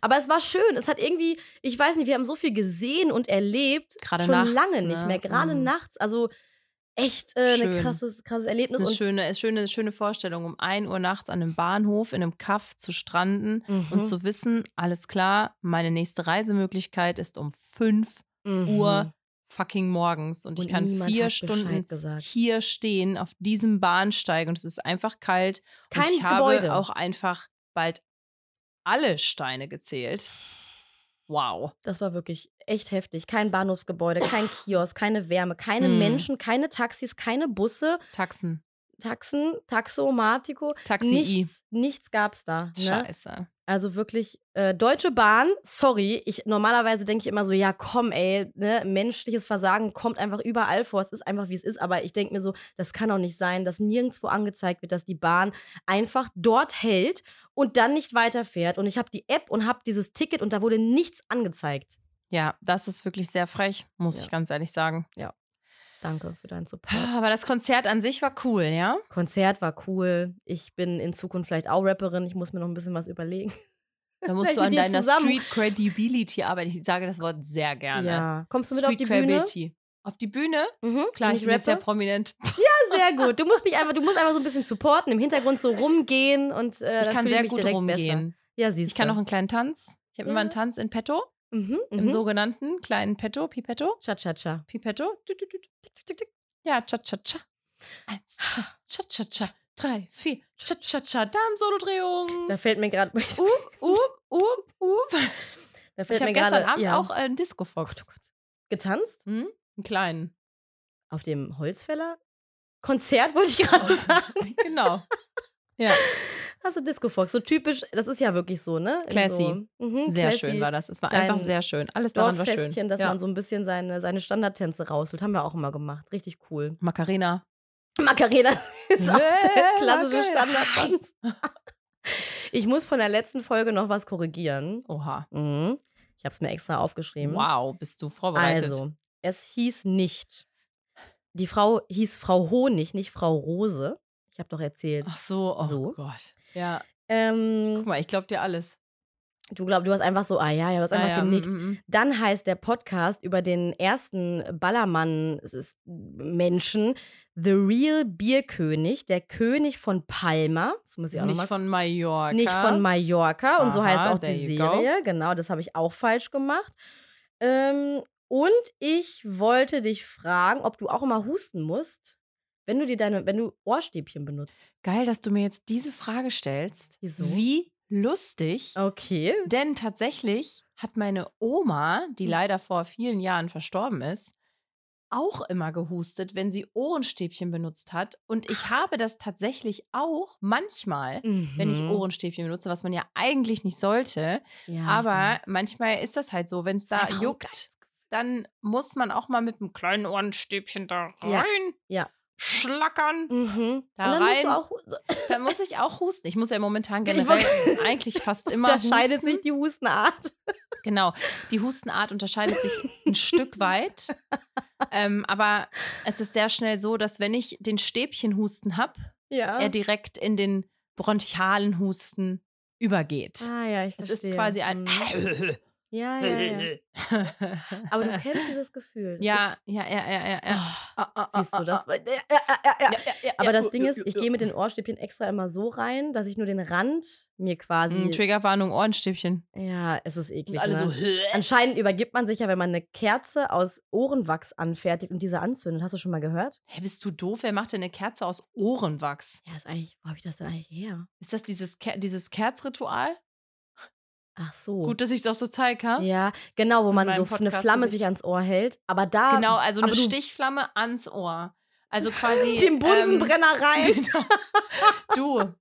Aber es war schön. Es hat irgendwie, ich weiß nicht, wir haben so viel gesehen und erlebt. Gerade schon nachts, lange ne? nicht mehr. Gerade Mhm. nachts. Also echt äh, ein krasses, krasses Erlebnis. ist eine schöne, schöne, schöne Vorstellung, um 1 Uhr nachts an einem Bahnhof in einem Kaff zu stranden Mhm. und zu wissen, alles klar, meine nächste Reisemöglichkeit ist um 5 Mhm. Uhr fucking morgens und, ich Und kann niemand vier Stunden hier stehen auf diesem Bahnsteig und es ist einfach kalt. Kein und ich Gebäude. habe auch einfach bald alle Steine gezählt. Wow. Das war wirklich echt heftig. Kein Bahnhofsgebäude, kein Kiosk, keine Wärme, keine Hm. Menschen, keine Taxis, keine Busse, Taxen. Taxen, Taxomatico. Taxi. Nichts, nichts gab's da. Ne? Scheiße. Also wirklich, äh, Deutsche Bahn, sorry, ich normalerweise denke ich immer so, ja komm, ey, ne, menschliches Versagen kommt einfach überall vor. Es ist einfach wie es ist, aber ich denke mir so, das kann doch nicht sein, dass nirgendwo angezeigt wird, dass die Bahn einfach dort hält und dann nicht weiterfährt. Und ich habe die App und habe dieses Ticket und da wurde nichts angezeigt. Ja, das ist wirklich sehr frech, muss Ja. ich ganz ehrlich sagen. Danke für deinen Support. Aber das Konzert an sich war cool, ja? Konzert war cool. Ich bin in Zukunft vielleicht auch Rapperin. Ich muss mir noch ein bisschen was überlegen. Da musst du an deiner zusammen. Street Credibility arbeiten. Ich sage das Wort sehr gerne. Ja. Kommst du mit auf Street die Bühne? Credibility. Auf die Bühne? Mhm. Klar, ich bin jetzt sehr prominent. Ja, sehr gut. Du musst mich einfach, du musst einfach so ein bisschen supporten, im Hintergrund so rumgehen und äh, Ich kann sehr mich gut rumgehen. Besser. Ja, siehst Ich kann du. noch einen kleinen Tanz. Ich habe Ja. immer einen Tanz in petto, Mhm, im mhm. sogenannten kleinen Petto, Pipetto, Cha-cha-cha. Pipetto. Ja, cha-cha-cha. Eins, zwei, cha-cha-cha. Drei, vier, cha-cha-cha. Darm-Solo-Drehung. Da fällt mir gerade. Uh, uh, uh, uh. Da Ich fällt habe mir gestern. Abend ja. auch äh, einen Oh Disco-Fox. oh Gott. Getanzt? Hm? Einen kleinen. Auf dem Holzfäller? Konzert wollte ich gerade sagen. genau. Ja, Also Disco Fox, so typisch, das ist ja wirklich so, ne? Classy. So, mhm, sehr classy schön war das. Es war einfach sehr schön. Alles daran war schön. Dass ja. man so ein bisschen seine, seine Standardtänze rausholt. Haben wir auch immer gemacht. Richtig cool. Macarena. Macarena ist auch der klassische. Standardtanz. Ich muss von der letzten Folge noch was korrigieren. Oha. Mhm. Ich habe es mir extra aufgeschrieben. Wow, bist du vorbereitet. Also, es hieß nicht. Die Frau hieß Frau Honig, nicht Frau Rose. Ich habe doch erzählt. Ach so, oh So. Gott. Ja, Ähm, guck mal, ich glaub dir alles. du glaubst, du hast einfach so, ah ja, ja, du hast Ah, einfach ja, genickt. mm, mm, mm. Dann heißt der Podcast über den ersten Ballermann-Menschen The Real Bierkönig, der König von Palma. Das muss ich auch Nicht von Mallorca. Nicht von Mallorca. Und so Aha, heißt auch die. Serie. Genau, das habe ich auch falsch gemacht. Ähm, und ich wollte dich fragen, ob du auch immer husten musst, wenn du dir deine, wenn du Ohrstäbchen benutzt. Geil, dass du mir jetzt diese Frage stellst. Wieso? Wie lustig. Okay. Denn tatsächlich hat meine Oma, die Hm. leider vor vielen Jahren verstorben ist, auch immer gehustet, wenn sie Ohrenstäbchen benutzt hat. Und ich habe das tatsächlich auch manchmal, wenn ich Mhm. Ohrenstäbchen benutze, was man ja eigentlich nicht sollte. Ja, Aber manchmal ist das halt so, wenn es da juckt, dann muss man auch mal mit einem kleinen Ohrenstäbchen da rein Ja, ja. Schlackern. Mhm. Da rein. auch, Da muss ich auch husten. Ich muss ja momentan generell eigentlich fast immer unterscheidet husten. sich die Hustenart. Genau, die Hustenart unterscheidet sich ein Stück weit. Ähm, aber es ist sehr schnell so, dass wenn ich den Stäbchenhusten habe, Ja. er direkt in den bronchialen Husten übergeht. ah ja, ich es verstehe. ist quasi ein. Mhm. Ja, ja, ja. Aber du kennst dieses Gefühl. Ja, ja, ja, ja, ja, ja. oh, Ah, ah, siehst du ah, das? ah. Ja, ja, ja, Aber das Ding ist, ich gehe mit den Ohrstäbchen extra immer so rein, dass ich nur den Rand mir quasi. Mm, Triggerwarnung, Ohrenstäbchen. ja, es ist eklig. alle ne? so. Anscheinend übergibt man sich ja, wenn man eine Kerze aus Ohrenwachs anfertigt und diese anzündet. Hast du schon mal gehört? Hä, bist du doof? Wer macht denn eine Kerze aus Ohrenwachs? Ja, ist eigentlich, wo habe ich das denn eigentlich her? Ist das dieses, Ker dieses Kerzritual? Ach so. Gut, dass ich es auch so zeige, ha? Ja, genau, wo Mit man so eine Podcast-Gesicht. Flamme sich ans Ohr hält. Aber da. Genau, also eine Stichflamme ans Ohr. Also quasi. Den Bunsenbrenner rein. Genau. Du.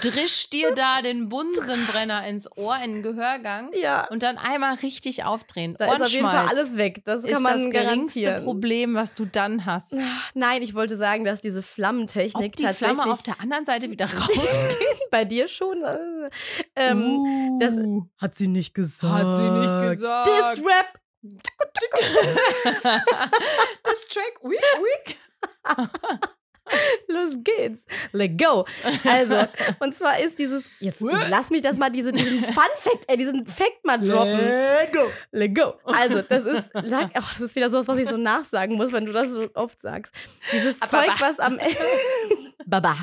Drisch dir da den Bunsenbrenner ins Ohr, in den Gehörgang Ja. und dann einmal richtig aufdrehen. Da ist auf jeden Fall alles weg. Das ist kann man das geringste garantieren. Problem, was du dann hast. Nein, ich wollte sagen, dass diese Flammentechnik Ob die tatsächlich Flamme auf der anderen Seite wieder rausgeht. bei dir schon. Äh, ähm, das hat sie nicht gesagt. Hat sie nicht gesagt. Diss-Rap. das Track, weak, weak. Los geht's. Let go. Also, und zwar ist dieses. Jetzt lass mich das mal, diese, diesen Fun-Fact, äh, diesen Fact mal droppen. Let go. Let go. Also, das ist, sag- oh, das ist wieder sowas, was ich so nachsagen muss, wenn du das so oft sagst. Dieses Ah, Zeug, Baba. was am Ende. Baba.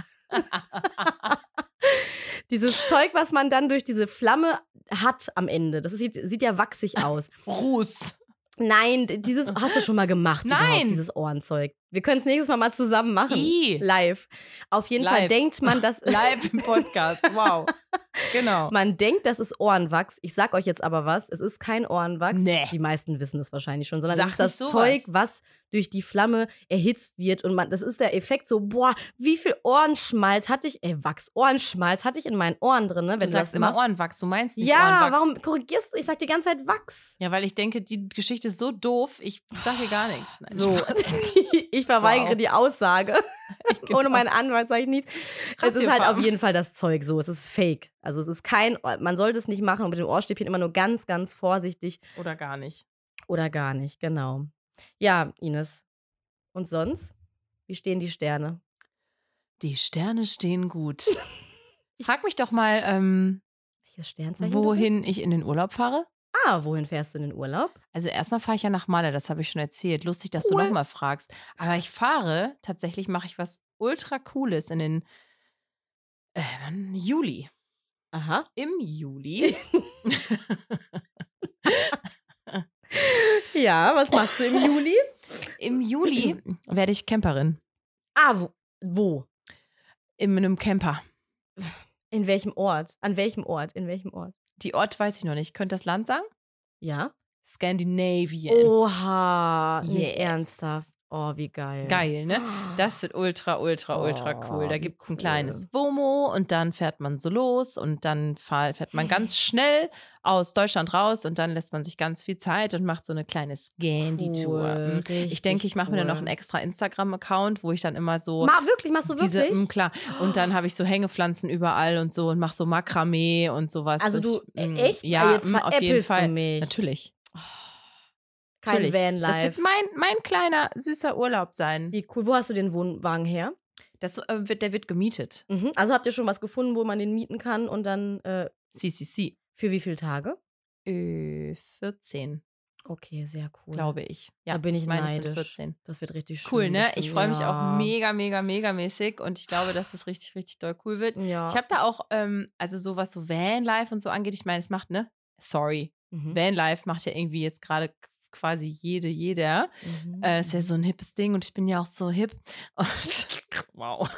Dieses Zeug, was man dann durch diese Flamme hat am Ende. Das sieht, sieht ja wachsig aus. Ruß. Nein, dieses hast du schon mal gemacht. Nein. Dieses Ohrenzeug. Wir können es nächstes Mal mal zusammen machen. I. Live. Auf jeden Fall Live. denkt man, dass. Live im Podcast. Wow. Genau. Man denkt, das ist Ohrenwachs. Ich sag euch jetzt aber was. Es ist kein Ohrenwachs. Nee. Die meisten wissen es wahrscheinlich schon, sondern Sag es ist das sowas. Zeug, was durch die Flamme erhitzt wird. Und man, das ist der Effekt so, boah, wie viel Ohrenschmalz hatte ich, äh, Wachs, Ohrenschmalz hatte ich in meinen Ohren drin, ne? Wenn du du, sagst das immer machst. Ohrenwachs, du meinst nicht Ja, Ohrenwachs. warum korrigierst du? Ich sag die ganze Zeit Wachs. Ja, weil ich denke, die Geschichte ist so doof, ich sage hier gar nichts. Nein, So, Spaß. ich verweigere Wow. die Aussage. Genau. Ohne meinen Anwalt sage ich nichts. Es ist halt auf jeden Fall das Zeug so. Es ist fake. Also es ist kein, man sollte es nicht machen und mit den Ohrstäbchen immer nur ganz, ganz vorsichtig Oder gar nicht. oder gar nicht. Genau. Ja, Ines. Und sonst? Wie stehen die Sterne? Die Sterne stehen gut. Frag mich doch mal, ähm, Welches Sternzeichen? du wohin ich in den Urlaub fahre. Wohin fährst du in den Urlaub? Also erstmal fahre ich ja nach Malle, das habe ich schon erzählt. Lustig, dass Cool. du nochmal fragst. Aber ich fahre, tatsächlich mache ich was ultra cooles in den äh? Juli. Aha. Im Juli. Ja, was machst du im Juli? Im Juli werde ich Camperin. Ah, wo? wo? In einem Camper. In welchem Ort? An welchem Ort? In welchem Ort? Die Ort weiß ich noch nicht. Könnt das Land sagen? Ja. Scandinavian. Oha, nicht Yes. ernsthaft. Oh, wie geil. Geil, ne? Das wird ultra, ultra, ultra Oh, cool. Da gibt es ein cool. kleines Womo und dann fährt man so los und dann fährt man ganz schnell aus Deutschland raus und dann lässt man sich ganz viel Zeit und macht so eine kleine Scandi-Tour. Cool, Mhm. Ich denke, ich mache mir dann noch einen cool. extra Instagram-Account, wo ich dann immer so Ma, wirklich, machst du diese, wirklich? mm, klar. Und dann habe ich so Hängepflanzen überall und so und mache so Makramee und sowas. also Ich- du, äh, mm, echt? Ja, Ah, jetzt mm, auf jeden Fall. du Natürlich. Kein natürlich. Das wird Vanlife. mein, mein kleiner, süßer Urlaub sein. Wie cool. Wo hast du den Wohnwagen her? Das, äh, wird, der wird gemietet. Mhm. Also habt ihr schon was gefunden, wo man den mieten kann und dann äh, CCC. für wie viele Tage? Äh, 14, Okay, sehr cool. glaube ich. Ja, da bin ich, meine, es sind neidisch. 14. Das wird richtig schön. Cool, ne? Ich freue mich ja. auch mega, mega, mega mäßig und ich glaube, dass das richtig, richtig doll cool wird. Ja. Ich habe da auch, ähm, also so was so Vanlife und so angeht, ich meine, es macht, ne? Sorry. Mhm. Vanlife macht ja irgendwie jetzt gerade quasi jede, jeder. Mhm. Äh, ist ja so ein hippes Ding und ich bin ja auch so hip. Und wow.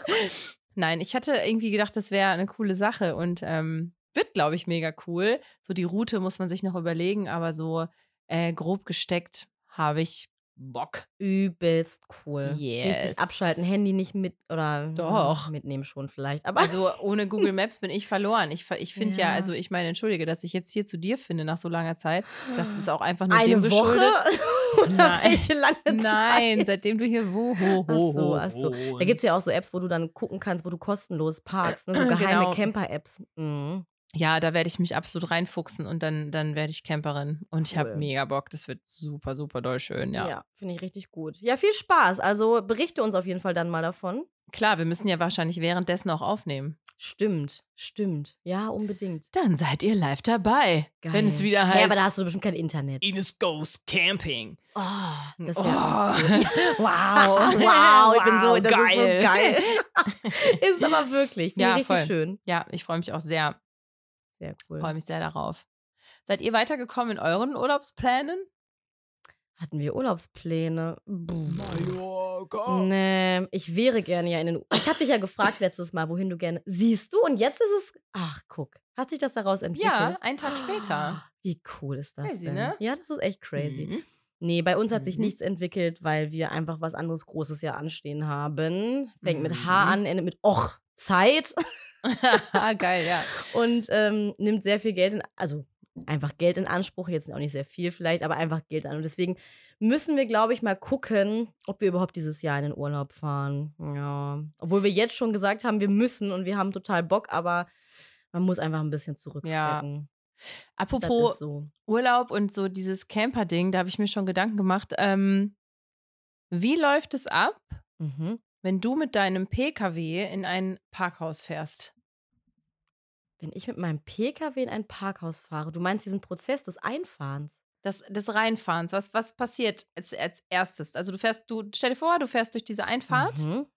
Nein, ich hatte irgendwie gedacht, das wäre eine coole Sache und ähm, wird, glaube ich, mega cool. So die Route muss man sich noch überlegen, aber so äh, grob gesteckt habe ich Bock. Übelst cool. Yes. Richtig abschalten, Handy nicht mit oder Doch. mitnehmen schon vielleicht. Aber Also ohne Google Maps bin ich verloren. Ich, ich finde ja. Ja. also ich meine, entschuldige, dass ich jetzt hier zu dir finde nach so langer Zeit. Das ist auch einfach nur eine dem Woche geschuldet. oder Nein. welche lange Zeit? Nein, seitdem du hier wo, ho, ho, Ach so, ho, ach so. Da gibt es ja auch so Apps, wo du dann gucken kannst, wo du kostenlos parkst. Ne? So geheime Genau. Camper-Apps. Mhm. Ja, da werde ich mich absolut reinfuchsen und dann, dann werde ich Camperin. Und ich habe Cool. mega Bock. Das wird super, super doll schön, ja. Ja, finde ich richtig gut. Ja, viel Spaß. Also berichte uns auf jeden Fall dann mal davon. Klar, wir müssen ja wahrscheinlich währenddessen auch aufnehmen. Stimmt, stimmt. Ja, unbedingt. Dann seid ihr live dabei. Geil. Wenn es wieder heißt. Ja, aber da hast du bestimmt kein Internet. Ines Goes Camping. Oh, das Oh. wäre cool. Wow, wow, ich bin so, das geil. ist so geil. ist aber wirklich. Finde Ja, ich richtig voll. schön. Ja, ich freue mich auch sehr. Sehr cool. Freue mich sehr darauf. Seid ihr weitergekommen in euren Urlaubsplänen? Hatten wir Urlaubspläne? Mallorca. Nee, ich wäre gerne ja in den. Ich habe dich ja gefragt letztes Mal, wohin du gerne. Siehst du? Und jetzt ist es. Ach, guck. Hat sich das daraus entwickelt? Ja, einen Tag später. Wie cool ist das Crazy, denn? ne? Ja, das ist echt crazy. Mhm. Nee, bei uns hat sich Mhm. nichts entwickelt, weil wir einfach was anderes Großes ja anstehen haben. Fängt mit Mhm. H an, endet mit Och. Zeit Geil, ja. und ähm, nimmt sehr viel Geld in, also einfach Geld in Anspruch, jetzt auch nicht sehr viel vielleicht, aber einfach Geld an. Und deswegen müssen wir, glaube ich, mal gucken, ob wir überhaupt dieses Jahr in den Urlaub fahren. Ja. Obwohl wir jetzt schon gesagt haben, wir müssen und wir haben total Bock, aber man muss einfach ein bisschen zurückstecken. Das Apropos so. Urlaub und so dieses Camper-Ding, da habe ich mir schon Gedanken gemacht. Ähm, wie läuft es ab, Mhm. wenn du mit deinem PKW in ein Parkhaus fährst? Wenn ich mit meinem Pkw in ein Parkhaus fahre, du meinst diesen Prozess des Einfahrens? Das, des Reinfahrens, was, was passiert als, als erstes? Also du fährst, du stell dir vor, du fährst durch diese Einfahrt Mhm.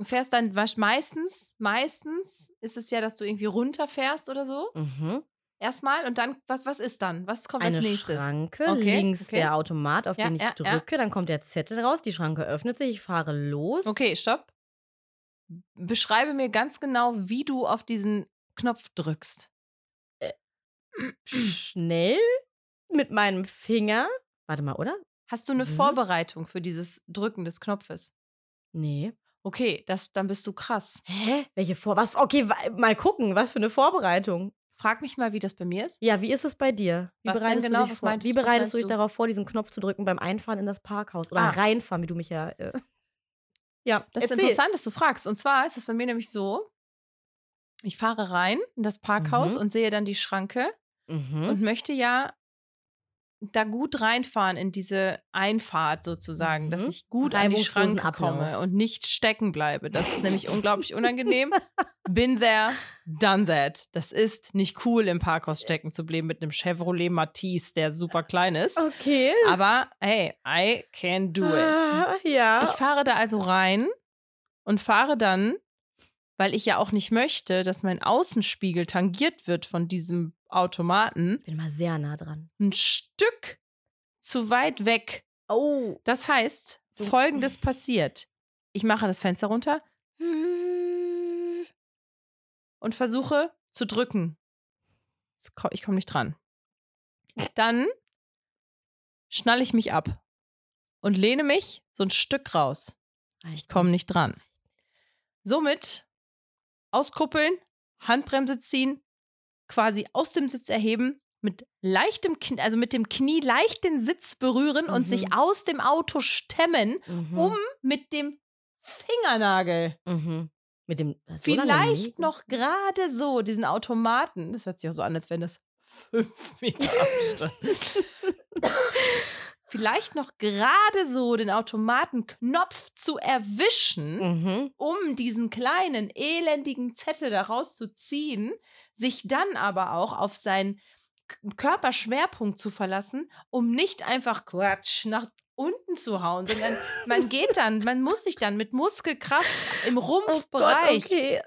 und fährst dann meistens, meistens ist es ja, dass du irgendwie runterfährst oder so. Mhm. erstmal und dann, was, was ist dann? Was kommt als Eine nächstes? Schranke, Okay, links okay. der Automat, auf Ja, den ich ja, ja. drücke, dann kommt der Zettel raus, die Schranke öffnet sich, ich fahre los. Okay, stopp. Beschreibe mir ganz genau, wie du auf diesen Knopf drückst. Schnell mit meinem Finger. Warte mal, oder? Hast du eine. Vorbereitung für dieses Drücken des Knopfes? Nee. Okay, das, dann bist du krass. Hä? Welche Vor... Was? Okay, mal gucken, was für eine Vorbereitung. Frag mich mal, wie das bei mir ist. Ja, wie ist es bei dir? Wie Was bereitest genau? du dich vor? wie bereitest du dich du? darauf vor, diesen Knopf zu drücken beim Einfahren in das Parkhaus? Oder Ah. reinfahren, wie du mich ja. Äh, ja, Das ist erzähl. interessant, dass du fragst. Und zwar ist es bei mir nämlich so: Ich fahre rein in das Parkhaus Mhm. und sehe dann die Schranke Mhm. und möchte ja da gut reinfahren in diese Einfahrt sozusagen, dass Mhm. ich gut an die Schranke komme Ablauf. und nicht stecken bleibe. Das ist nämlich unglaublich unangenehm. Bin there, done that. Das ist nicht cool, im Parkhaus stecken zu bleiben mit einem Chevrolet Matisse, der super klein ist. Okay. Aber hey, I can do it. Ah, ja. Ich fahre da also rein und fahre dann, weil ich ja auch nicht möchte, dass mein Außenspiegel tangiert wird von diesem Automaten, bin mal sehr nah dran. ein Stück zu weit weg. Oh. Das heißt, folgendes passiert. Ich mache das Fenster runter und versuche zu drücken. Ich komme nicht dran. Dann schnalle ich mich ab und lehne mich so ein Stück raus. Ich komme nicht dran. Somit auskuppeln, Handbremse ziehen, quasi aus dem Sitz erheben, mit leichtem Knie, also mit dem Knie leicht den Sitz berühren und Mhm. sich aus dem Auto stemmen, Mhm. um mit dem Fingernagel Mhm. Mit dem. so lange vielleicht nie? noch gerade so diesen Automaten, das hört sich auch so an, als wenn das fünf Meter Abstand. vielleicht noch gerade so den Automatenknopf zu erwischen, Mhm. um diesen kleinen, elendigen Zettel daraus zu ziehen, sich dann aber auch auf seinen Körperschwerpunkt zu verlassen, um nicht einfach Quatsch nach unten zu hauen, sondern man geht dann, man muss sich dann mit Muskelkraft im Oh Gott, Rumpfbereich okay.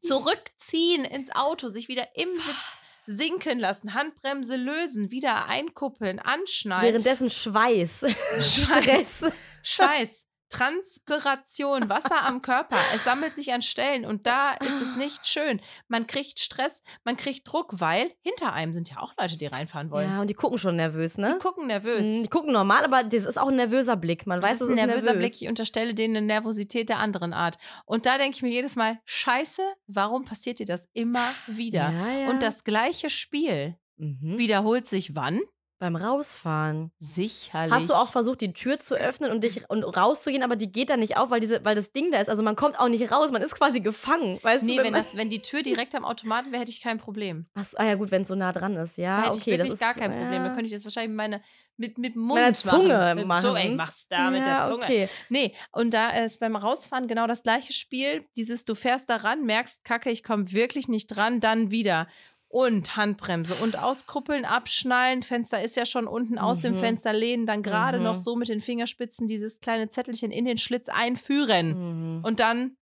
zurückziehen ins Auto, sich wieder im Sitz sinken lassen, Handbremse lösen, wieder einkuppeln, anschnallen. Währenddessen Schweiß. Stress. Schweiß, Transpiration, Wasser am Körper. Es sammelt sich an Stellen und da ist es nicht schön. Man kriegt Stress, man kriegt Druck, weil hinter einem sind ja auch Leute, die reinfahren wollen. Ja, und die gucken schon nervös, ne? Die gucken nervös. Mhm, Die gucken normal, aber das ist auch ein nervöser Blick. Man Das weiß, ist ein es nervöser nervös. Blick. Ich unterstelle denen eine Nervosität der anderen Art. Und da denke ich mir jedes Mal, scheiße, warum passiert dir das immer wieder? Ja, ja. Und das gleiche Spiel Mhm. wiederholt sich wann? Beim Rausfahren. Sicherlich. Hast du auch versucht, die Tür zu öffnen und dich und rauszugehen, aber die geht dann nicht auf, weil diese, weil das Ding da ist. Also man kommt auch nicht raus, man ist quasi gefangen. Weißt Nee, du, wenn, man, das, wenn die Tür direkt am Automaten wäre, hätte ich kein Problem. Ach so, ah ja, gut, wenn es so nah dran ist. Ja, Da hätte okay. ich wirklich das ist, gar kein Problem. Ja. Dann könnte ich das wahrscheinlich mit, meiner, mit, mit Mund Meiner Zunge machen. Mit machen. Zunge. Ich mach's da mit ja, der Zunge. Okay. Nee, und da ist beim Rausfahren genau das gleiche Spiel. Dieses, du fährst da ran, merkst, kacke, ich komme wirklich nicht dran, dann wieder. Und Handbremse und auskuppeln, abschnallen. Fenster ist ja schon unten aus dem Mhm. Fenster lehnen, dann gerade Mhm. noch so mit den Fingerspitzen dieses kleine Zettelchen in den Schlitz einführen. Mhm. Und dann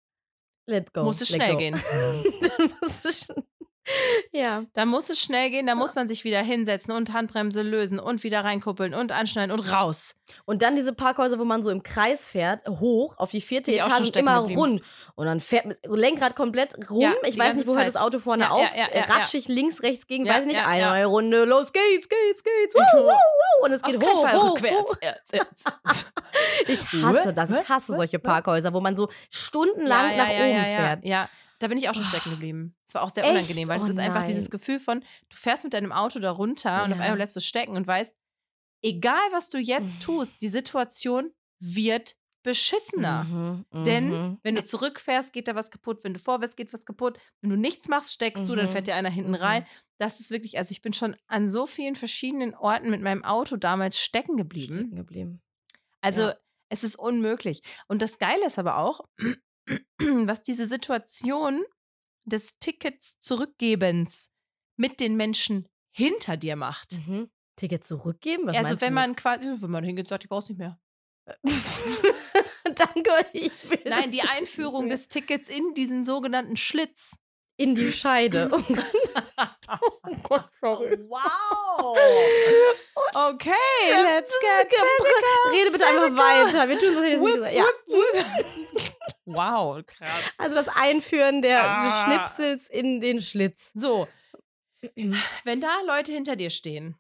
Let go. muss es let schnell go. gehen. Dann muss es schon- ja. Da muss es schnell gehen, da muss man sich wieder hinsetzen und Handbremse lösen und wieder reinkuppeln und anschneiden und raus. Und dann diese Parkhäuser, wo man so im Kreis fährt, hoch auf die vierte ich auch Etage immer geblieben. rund. Und dann fährt mit Lenkrad komplett rum. Ja, ich die weiß nicht, wo hört das Auto vorne Ja, auf. ja, ratschig links, rechts gegen, weiß nicht, ja, eine neue Runde. Los geht's, geht's, geht's. Ich so, wuh, wuh. Und es geht Auf hoch, Fall hoch, rückwärts. Ich hasse das. Ich hasse solche Parkhäuser, wo man so stundenlang nach oben fährt. Ja, da bin ich auch schon stecken geblieben. Es war auch sehr Echt? unangenehm, weil es Oh ist einfach dieses Gefühl von, du fährst mit deinem Auto da runter und auf Ja. einmal bleibst du stecken und weißt, egal was du jetzt Mhm. tust, die Situation wird beschissener. Mhm, Denn mhm. wenn du zurückfährst, geht da was kaputt. Wenn du vorwärts geht was kaputt. Wenn du nichts machst, steckst du, dann Mhm. fährt dir einer hinten Mhm. rein. Das ist wirklich, also ich bin schon an so vielen verschiedenen Orten mit meinem Auto damals stecken geblieben. stecken geblieben. Also Ja. es ist unmöglich. Und das Geile ist aber auch, was diese Situation des Tickets zurückgebens mit den Menschen hinter dir macht. Mhm. Ticket zurückgeben? Was also wenn man quasi, wenn man hingeht, und sagt, ich brauch's nicht mehr. Danke, ich will Nein, die Einführung des Tickets in diesen sogenannten Schlitz. in die Scheide. oh Gott, sorry. Wow. Okay, let's get physical. Rede bitte einfach weiter. Wir tun das jetzt nicht gesagt. Ja. Wow, krass. Also das Einführen der, des Ah. Schnipsels in den Schlitz. So, wenn da Leute hinter dir stehen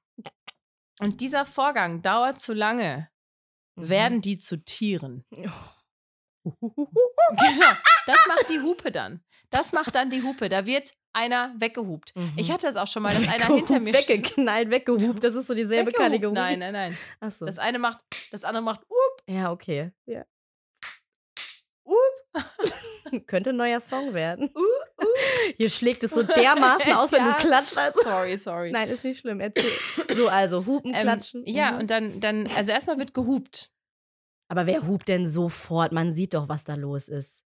und dieser Vorgang dauert zu lange, Mhm. werden die zu Tieren. Genau. Das macht die Hupe dann. Das macht dann die Hupe. Da wird einer weggehupt. Mhm. Ich hatte es auch schon mal, dass einer hinter mir steht. Weggeknallt, weggehupt. Das ist so dieselbe Weggehupt. Kategorie. Nein, nein, nein. Achso. Das eine macht, das andere macht, up, Ja, okay. Ja. Up. Könnte ein neuer Song werden. Uh, uh. Hier schlägt es so dermaßen aus, wenn Ja. du klatscht. Also. Sorry, sorry. Nein, ist nicht schlimm. Erzähl. So, also Hupen, Ähm, Klatschen. ja, Mhm. und dann, dann, also erstmal wird gehupt. Aber wer hupt denn sofort? Man sieht doch, was da los ist.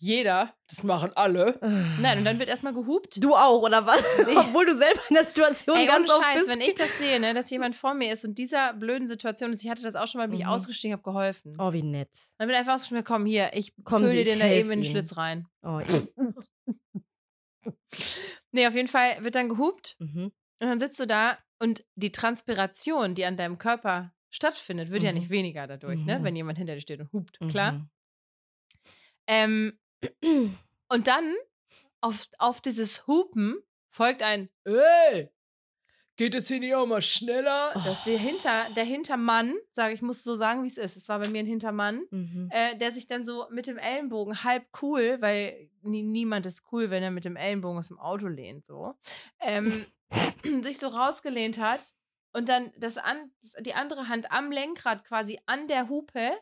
Jeder, das machen alle. Nein, und dann wird erstmal gehupt. Du auch, oder was? Obwohl du selber in der Situation Ey, ohne ganz oft Scheiß, bist. wenn ich das sehe, ne, dass jemand vor mir ist und dieser blöden Situation ist, ich hatte das auch schon mal, bin ich Mhm. ausgestiegen, habe geholfen. Oh, wie nett. Dann bin ich einfach ausgestiegen, komm hier, ich Sie, dir ich den da eben in den. Schlitz rein. Oh, ich- Nee, auf jeden Fall wird dann gehupt mhm. und dann sitzt du da und die Transpiration, die an deinem Körper stattfindet, wird ja Mhm. nicht weniger dadurch, ne, Mhm. wenn jemand hinter dir steht und hupt, klar. Mhm. Ähm, und dann auf, auf dieses Hupen folgt ein Ey, geht es hier nicht auch mal schneller? Dass der, Hinter, der Hintermann, sage ich, muss so sagen, wie es ist. Es war bei mir ein Hintermann, Mhm. äh, der sich dann so mit dem Ellenbogen halb cool, weil nie, niemand ist cool, wenn er mit dem Ellenbogen aus dem Auto lehnt, so, ähm, sich so rausgelehnt hat und dann das an, die andere Hand am Lenkrad quasi an der Hupe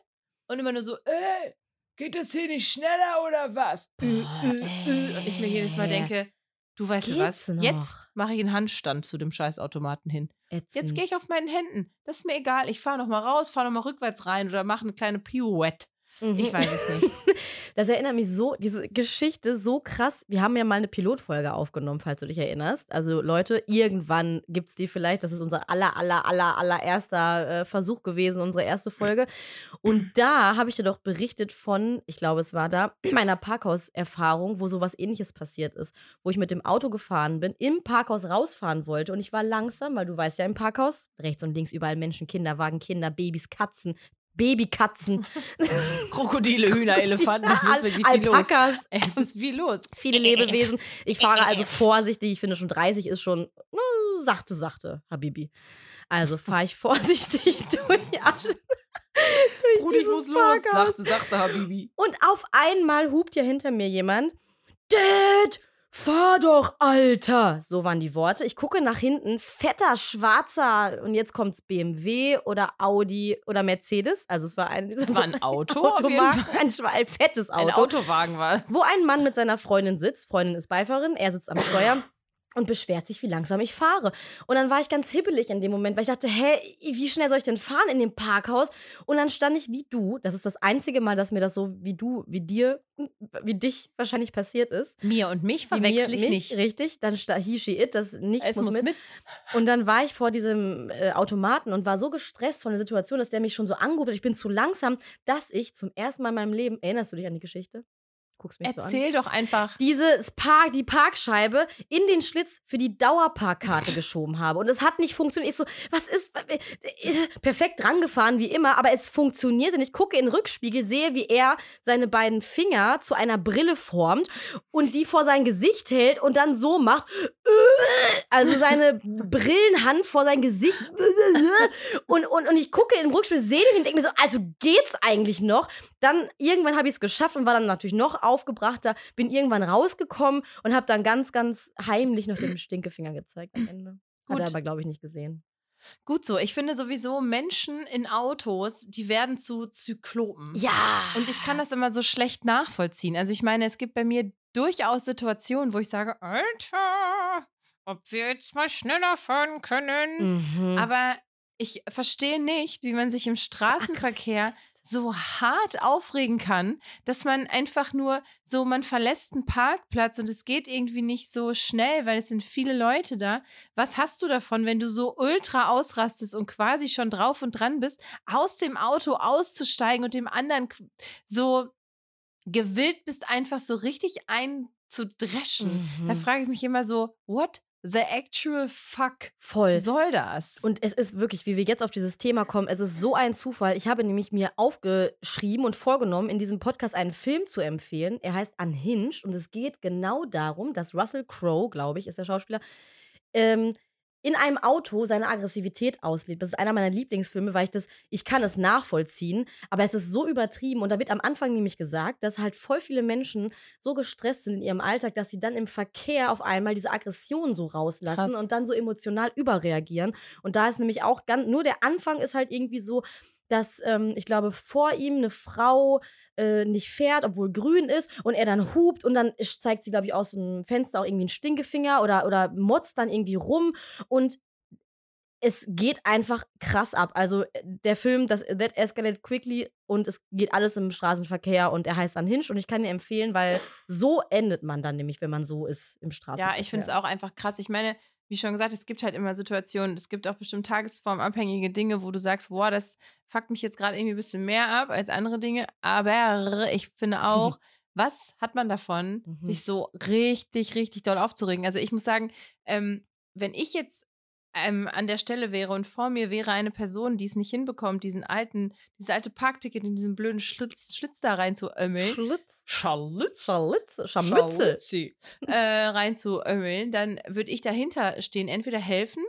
und immer nur so, ey, geht das hier nicht schneller oder was? Boah, äh, äh. Und ich mir jedes Mal denke, du weißt du was, noch? jetzt mache ich einen Handstand zu dem Scheißautomaten hin. Jetzt gehe ich auf meinen Händen. Das ist mir egal. Ich fahre nochmal raus, fahre nochmal rückwärts rein oder mache eine kleine Pirouette. Mhm. Ich weiß es nicht. Das erinnert mich so, diese Geschichte so krass. Wir haben ja mal eine Pilotfolge aufgenommen, falls du dich erinnerst. Also Leute, irgendwann gibt es die vielleicht. Das ist unser aller, aller, aller, allererster äh, Versuch gewesen, unsere erste Folge. Und da habe ich dir doch berichtet von, ich glaube, es war da, meiner Parkhauserfahrung, wo sowas ähnliches passiert ist. Wo ich mit dem Auto gefahren bin, im Parkhaus rausfahren wollte und ich war langsam, weil du weißt ja, im Parkhaus, rechts und links überall Menschen, Kinderwagen, Kinder, Babys, Katzen, Babykatzen. Krokodile, Hühner, Elefanten, es ist wirklich viel los. Alpakas, Es ist viel los. viele Lebewesen. Ich fahre also vorsichtig. Ich finde schon 30 ist schon äh, sachte, sachte, Habibi. Also fahre ich vorsichtig durch, Asche, durch Brudi, ich muss los, sagte, sagte Habibi. Und auf einmal hupt ja hinter mir jemand. Dad, fahr doch, Alter. So waren die Worte. Ich gucke nach hinten, fetter, schwarzer, und jetzt kommt's BMW oder Audi oder Mercedes. Also es war ein, Es war ein Auto, ein, ein fettes Auto Ein Autowagen war es. wo ein Mann mit seiner Freundin sitzt. Freundin ist Beifahrerin, er sitzt am Steuer und beschwert sich, wie langsam ich fahre. Und dann war ich ganz hibbelig in dem Moment, weil ich dachte, hä, wie schnell soll ich denn fahren in dem Parkhaus? Und dann stand ich wie du. Das ist das einzige Mal, dass mir das so wie du, wie dir, wie dich wahrscheinlich passiert ist. Mir und mich verwechsel ich mich, nicht. Richtig, dann he, she, it, das nichts Es muss, muss mit. mit. Und dann war ich vor diesem äh, Automaten und war so gestresst von der Situation, dass der mich schon so angehoben hat. Ich bin zu langsam, dass ich zum ersten Mal in meinem Leben, erinnerst du dich an die Geschichte? Guckst mich so an Erzähl doch einfach. dieses Park, die Parkscheibe in den Schlitz für die Dauerparkkarte geschoben habe. Und es hat nicht funktioniert. Ich so, was ist, ist perfekt drangefahren wie immer, aber es funktioniert. Und ich gucke in den Rückspiegel, sehe, wie er seine beiden Finger zu einer Brille formt und die vor sein Gesicht hält und dann so macht. Also seine Brillenhand vor sein Gesicht. Und, und, und ich gucke im Rückspiegel, sehe den und denke mir so, also geht's eigentlich noch? Dann irgendwann habe ich es geschafft und war dann natürlich noch aufgebrachter, bin irgendwann rausgekommen und habe dann ganz, ganz heimlich noch den Stinkefinger gezeigt am Ende. Hat er Gut. aber, glaube ich, nicht gesehen. Gut so. Ich finde sowieso Menschen in Autos, die werden zu Zyklopen. Ja. Und ich kann das immer so schlecht nachvollziehen. Also ich meine, es gibt bei mir durchaus Situationen, wo ich sage, Alter, ob wir jetzt mal schneller fahren können. Mhm. Aber ich verstehe nicht, wie man sich im Straßenverkehr so hart aufregen kann, dass man einfach nur so, man verlässt einen Parkplatz und es geht irgendwie nicht so schnell, weil es sind viele Leute da. Was hast du davon, wenn du so ultra ausrastest und quasi schon drauf und dran bist, aus dem Auto auszusteigen und dem anderen so gewillt bist, einfach so richtig ein zu dreschen. Da Mhm. frage ich mich immer so, what the actual fuck Voll. soll das? Und es ist wirklich, wie wir jetzt auf dieses Thema kommen, es ist so ein Zufall. Ich habe nämlich mir aufgeschrieben und vorgenommen, in diesem Podcast einen Film zu empfehlen. Er heißt Unhinged und es geht genau darum, dass Russell Crowe, glaube ich, ist der Schauspieler, ähm, in einem Auto seine Aggressivität auslebt. Das ist einer meiner Lieblingsfilme, weil ich das, ich kann es nachvollziehen, aber es ist so übertrieben und da wird am Anfang nämlich gesagt, dass halt voll viele Menschen so gestresst sind in ihrem Alltag, dass sie dann im Verkehr auf einmal diese Aggression so rauslassen Krass. und dann so emotional überreagieren. Und da ist nämlich auch ganz, nur der Anfang ist halt irgendwie so, dass ähm, ich glaube, vor ihm eine Frau äh, nicht fährt, obwohl grün ist und er dann hupt und dann zeigt sie, glaube ich, aus dem Fenster auch irgendwie einen Stinkefinger oder, oder motzt dann irgendwie rum und es geht einfach krass ab. Also äh, der Film, das That Escalate Quickly und es geht alles im Straßenverkehr und er heißt dann Hinsch und ich kann dir empfehlen, weil so endet man dann nämlich, wenn man so ist im Straßenverkehr. Ja, ich finde es auch einfach krass. Ich meine, wie schon gesagt, es gibt halt immer Situationen, es gibt auch bestimmt tagesformabhängige Dinge, wo du sagst, boah, das fuckt mich jetzt gerade irgendwie ein bisschen mehr ab als andere Dinge. Aber ich finde auch, was hat man davon, Mhm. sich so richtig, richtig doll aufzuregen? Also ich muss sagen, ähm, wenn ich jetzt ähm, an der Stelle wäre und vor mir wäre eine Person, die es nicht hinbekommt, diesen alten, dieses alte Parkticket in diesen blöden Schlitz, Schlitz da reinzuömmeln. Schlitz, Schlitz. Schlitz. Scharmützel, äh, reinzuömmeln, dann würde ich dahinter stehen, entweder helfen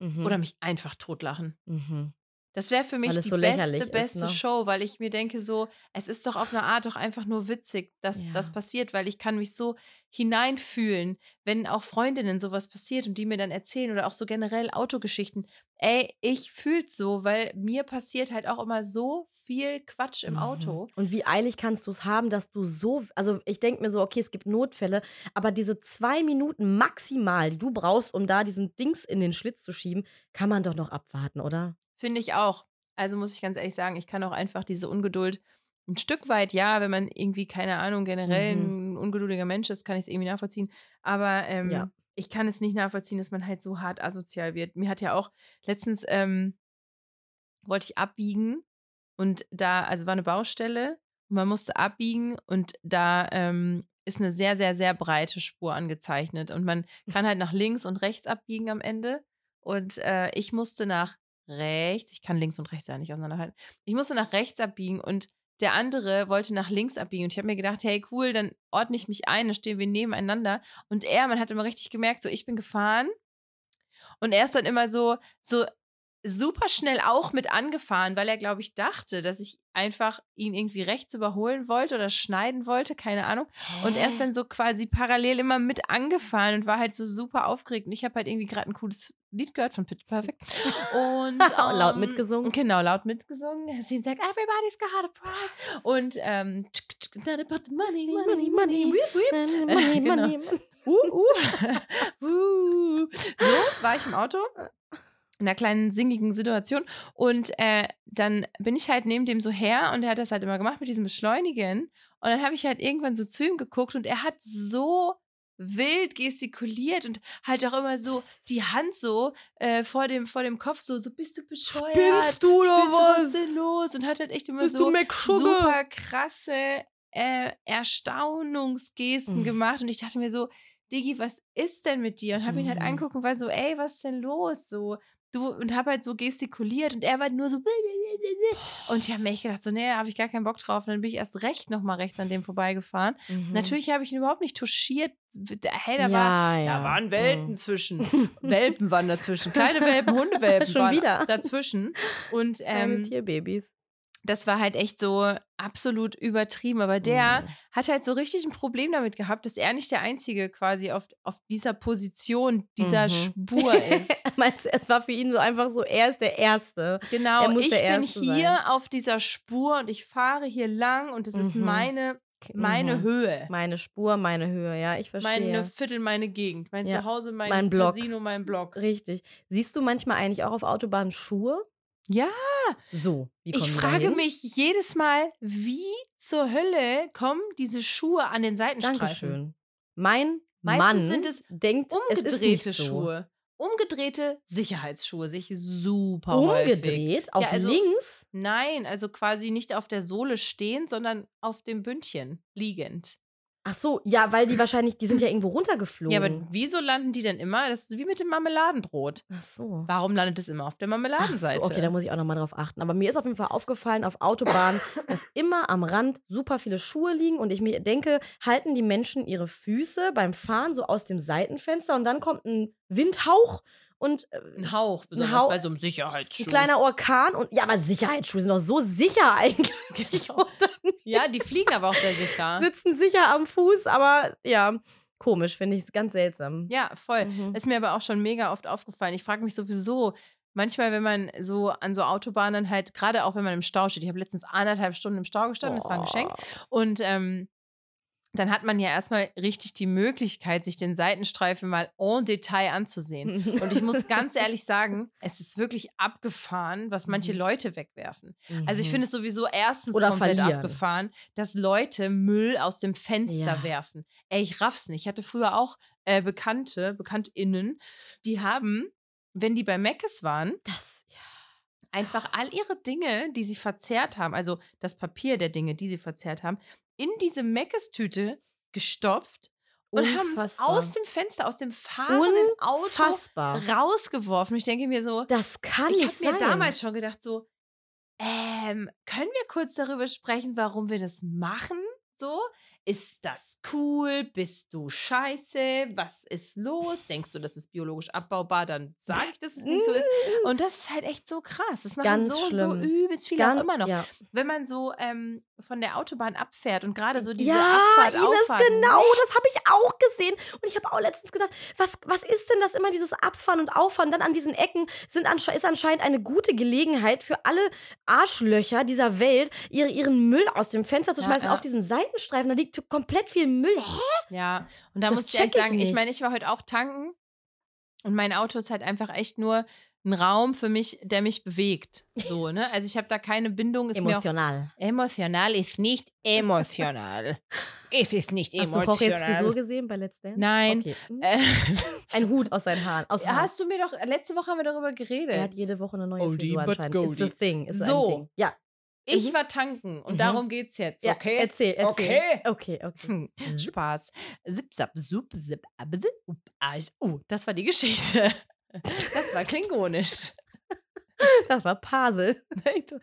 Mhm. oder mich einfach totlachen. Mhm. Das wäre für mich die so beste, ist, beste ne? Show, weil ich mir denke so, es ist doch auf eine Art doch einfach nur witzig, dass Ja. das passiert, weil ich kann mich so hineinfühlen, wenn auch Freundinnen sowas passiert und die mir dann erzählen oder auch so generell Autogeschichten. Ey, ich fühl's so, weil mir passiert halt auch immer so viel Quatsch im Mhm. Auto. Und wie eilig kannst du es haben, dass du so, also ich denke mir so, okay, es gibt Notfälle, aber diese zwei Minuten maximal, die du brauchst, um da diesen Dings in den Schlitz zu schieben, kann man doch noch abwarten, oder? Finde ich auch. Also muss ich ganz ehrlich sagen, ich kann auch einfach diese Ungeduld ein Stück weit, ja, wenn man irgendwie, keine Ahnung, generell Mhm. Ungeduldiger Mensch ist, kann ich es irgendwie nachvollziehen. Aber ähm, Ja. ich kann es nicht nachvollziehen, dass man halt so hart asozial wird. Mir hat ja auch letztens, ähm, wollte ich abbiegen und da, also war eine Baustelle und man musste abbiegen und da ähm, ist eine sehr, sehr, sehr breite Spur angezeichnet und man kann halt nach links und rechts abbiegen am Ende und äh, ich musste nach rechts, ich kann links und rechts ja nicht auseinanderhalten, ich musste nach rechts abbiegen und der andere wollte nach links abbiegen und ich habe mir gedacht, hey cool, dann ordne ich mich ein, dann stehen wir nebeneinander und er, man hat immer richtig gemerkt, so ich bin gefahren und er ist dann immer so, so super schnell auch mit angefahren, weil er, glaube ich, dachte, dass ich einfach ihn irgendwie rechts überholen wollte oder schneiden wollte, keine Ahnung. Und er ist dann so quasi parallel immer mit angefahren und war halt so super aufgeregt. Und ich habe halt irgendwie gerade ein cooles Lied gehört von Pitch Perfect. Und Laut ähm, mitgesungen. Genau, laut mitgesungen. Sie sagt, everybody's got a prize. Und ähm, about the money, money, money. Whip, whip. Money, Genau. money, money. Uh, uh. uh. So war ich im Auto in einer kleinen singigen Situation und äh, dann bin ich halt neben dem so her und er hat das halt immer gemacht mit diesem Beschleunigen und dann habe ich halt irgendwann so zu ihm geguckt und er hat so wild gestikuliert und halt auch immer so die Hand so äh, vor, dem, vor dem Kopf so, so bist du bescheuert? Spinnst du oder Spinnst du, was was? ist denn los? Und hat halt echt immer Bist so du super krasse äh, Erstaunungsgesten Mhm. gemacht und ich dachte mir so, Digi, was ist denn mit dir? Und habe ihn halt Mhm. angucken und war so, ey, was ist denn los? So, du, und habe halt so gestikuliert und er war nur so, und ich habe mir echt gedacht, so, nee, habe ich gar keinen Bock drauf. Und dann bin ich erst recht nochmal rechts an dem vorbeigefahren. Mhm. Natürlich habe ich ihn überhaupt nicht touchiert. Hey, da, war, ja, ja. da waren Welten Mhm. zwischen. Welpen waren dazwischen. Kleine Welpen, Hundewelpen Schon waren wieder. dazwischen. Und ähm, Tierbabys. Das war halt echt so absolut übertrieben. Aber der Mhm. hat halt so richtig ein Problem damit gehabt, dass er nicht der Einzige quasi auf, auf dieser Position, dieser Mhm. Spur ist. Meinst du, es war für ihn so einfach so, er ist der Erste. Genau, ich bin hier sein. auf dieser Spur und ich fahre hier lang und es ist Mhm. meine, meine Mhm. Höhe. Meine Spur, meine Höhe, ja, ich verstehe. Meine Viertel, meine Gegend, mein Ja. Zuhause, mein, Mein Block. Casino, mein Block. Richtig. Siehst du manchmal eigentlich auch auf Autobahnen Schuhe? Ja, So. Ich frage mich jedes Mal, wie zur Hölle kommen diese Schuhe an den Seitenstreifen? Dankeschön. Mein Meistens Mann sind es denkt, es ist Umgedrehte so. Schuhe. Umgedrehte Sicherheitsschuhe sehe ich super häufig. Umgedreht? Auf also- links? Nein, also quasi nicht auf der Sohle stehend, sondern auf dem Bündchen liegend. Ach so, ja, weil die wahrscheinlich, die sind ja irgendwo runtergeflogen. Ja, aber wieso landen die denn immer? Das ist wie mit dem Marmeladenbrot. Ach so. Warum landet es immer auf der Ach Marmeladenseite? so, okay, da muss ich auch nochmal drauf achten. Aber mir ist auf jeden Fall aufgefallen auf Autobahnen, dass immer am Rand super viele Schuhe liegen und ich mir denke, halten die Menschen ihre Füße beim Fahren so aus dem Seitenfenster und dann kommt ein Windhauch und äh, ein Hauch, besonders Hauch- bei so einem Sicherheitsschuh. ein kleiner Orkan und ja, aber Sicherheitsschuhe sind doch so sicher eigentlich. Genau. Ja, die fliegen aber auch sehr sicher. sitzen sicher am Fuß, aber ja, komisch, finde ich, ist ganz seltsam. Ja, voll. Mhm. Ist mir aber auch schon mega oft aufgefallen. Ich frage mich sowieso, manchmal, wenn man so an so Autobahnen halt, gerade auch wenn man im Stau steht, ich habe letztens anderthalb Stunden im Stau gestanden, das war ein Geschenk. Und ähm, dann hat man ja erstmal richtig die Möglichkeit, sich den Seitenstreifen mal en Detail anzusehen. Und ich muss ganz ehrlich sagen, es ist wirklich abgefahren, was manche Mhm. Leute wegwerfen. Also ich Mhm. finde es sowieso erstens Oder komplett verlieren. abgefahren, dass Leute Müll aus dem Fenster Ja. werfen. Ey, ich raff's nicht. Ich hatte früher auch äh, Bekannte, BekanntInnen, die haben, wenn die bei Meckes waren, das, ja. einfach all ihre Dinge, die sie verzehrt haben, also das Papier der Dinge, die sie verzehrt haben, in diese Meckes-Tüte gestopft und haben es aus dem Fenster, aus dem fahrenden Auto Unfassbar. rausgeworfen. Ich denke mir so, Das kann ich nicht habe mir damals schon gedacht, so, ähm, können wir kurz darüber sprechen, warum wir das machen? So, ist das cool? Bist du scheiße? Was ist los? Denkst du, das ist biologisch abbaubar? Dann sage ich, dass es nicht so ist. Und das ist halt echt so krass. Das machen Ganz so, so übelst viele Gan- auch immer noch. Ja, Wenn man so ähm, von der Autobahn abfährt und gerade so diese ja Abfahrt, Ines, Auffahrt. genau, das habe ich auch gesehen. Und ich habe auch letztens gedacht, was, was ist denn das immer, dieses Abfahren und Auffahren? Dann an diesen Ecken sind ansche ist anscheinend eine gute Gelegenheit für alle Arschlöcher dieser Welt, ihre, ihren Müll aus dem Fenster zu Ja, schmeißen ja. auf diesen Seitenstreifen. Da liegt komplett viel Müll. Hä? Ja, und da Das muss ich ich sagen, ich nicht. meine, ich war heute auch tanken und mein Auto ist halt einfach echt nur ein Raum für mich, der mich bewegt. So, ne? Also ich habe da keine Bindung, ist mir auch Emotional. emotional ist nicht emotional. es ist nicht Hast du Jorges Frisur gesehen bei Let's Dance? Nein. Okay. Hm. Äh, Ein Hut aus seinen Haaren. Aus Haaren. hast du mir doch, letzte Woche haben wir darüber Er geredet. hat jede Woche eine neue Oldie Frisur anscheinend. It's a goldie. thing. Ist So. ein Ding. Ja. Ich Mhm. war tanken und Mhm. darum geht's jetzt, ja. okay? Erzähl, erzähl. Okay. Okay, okay. Hm, Spaß. Zip, zap, sup, zip, ab, zip, up, eis. Oh, das war die Geschichte. Das war klingonisch. Das war Pasel. Jetzt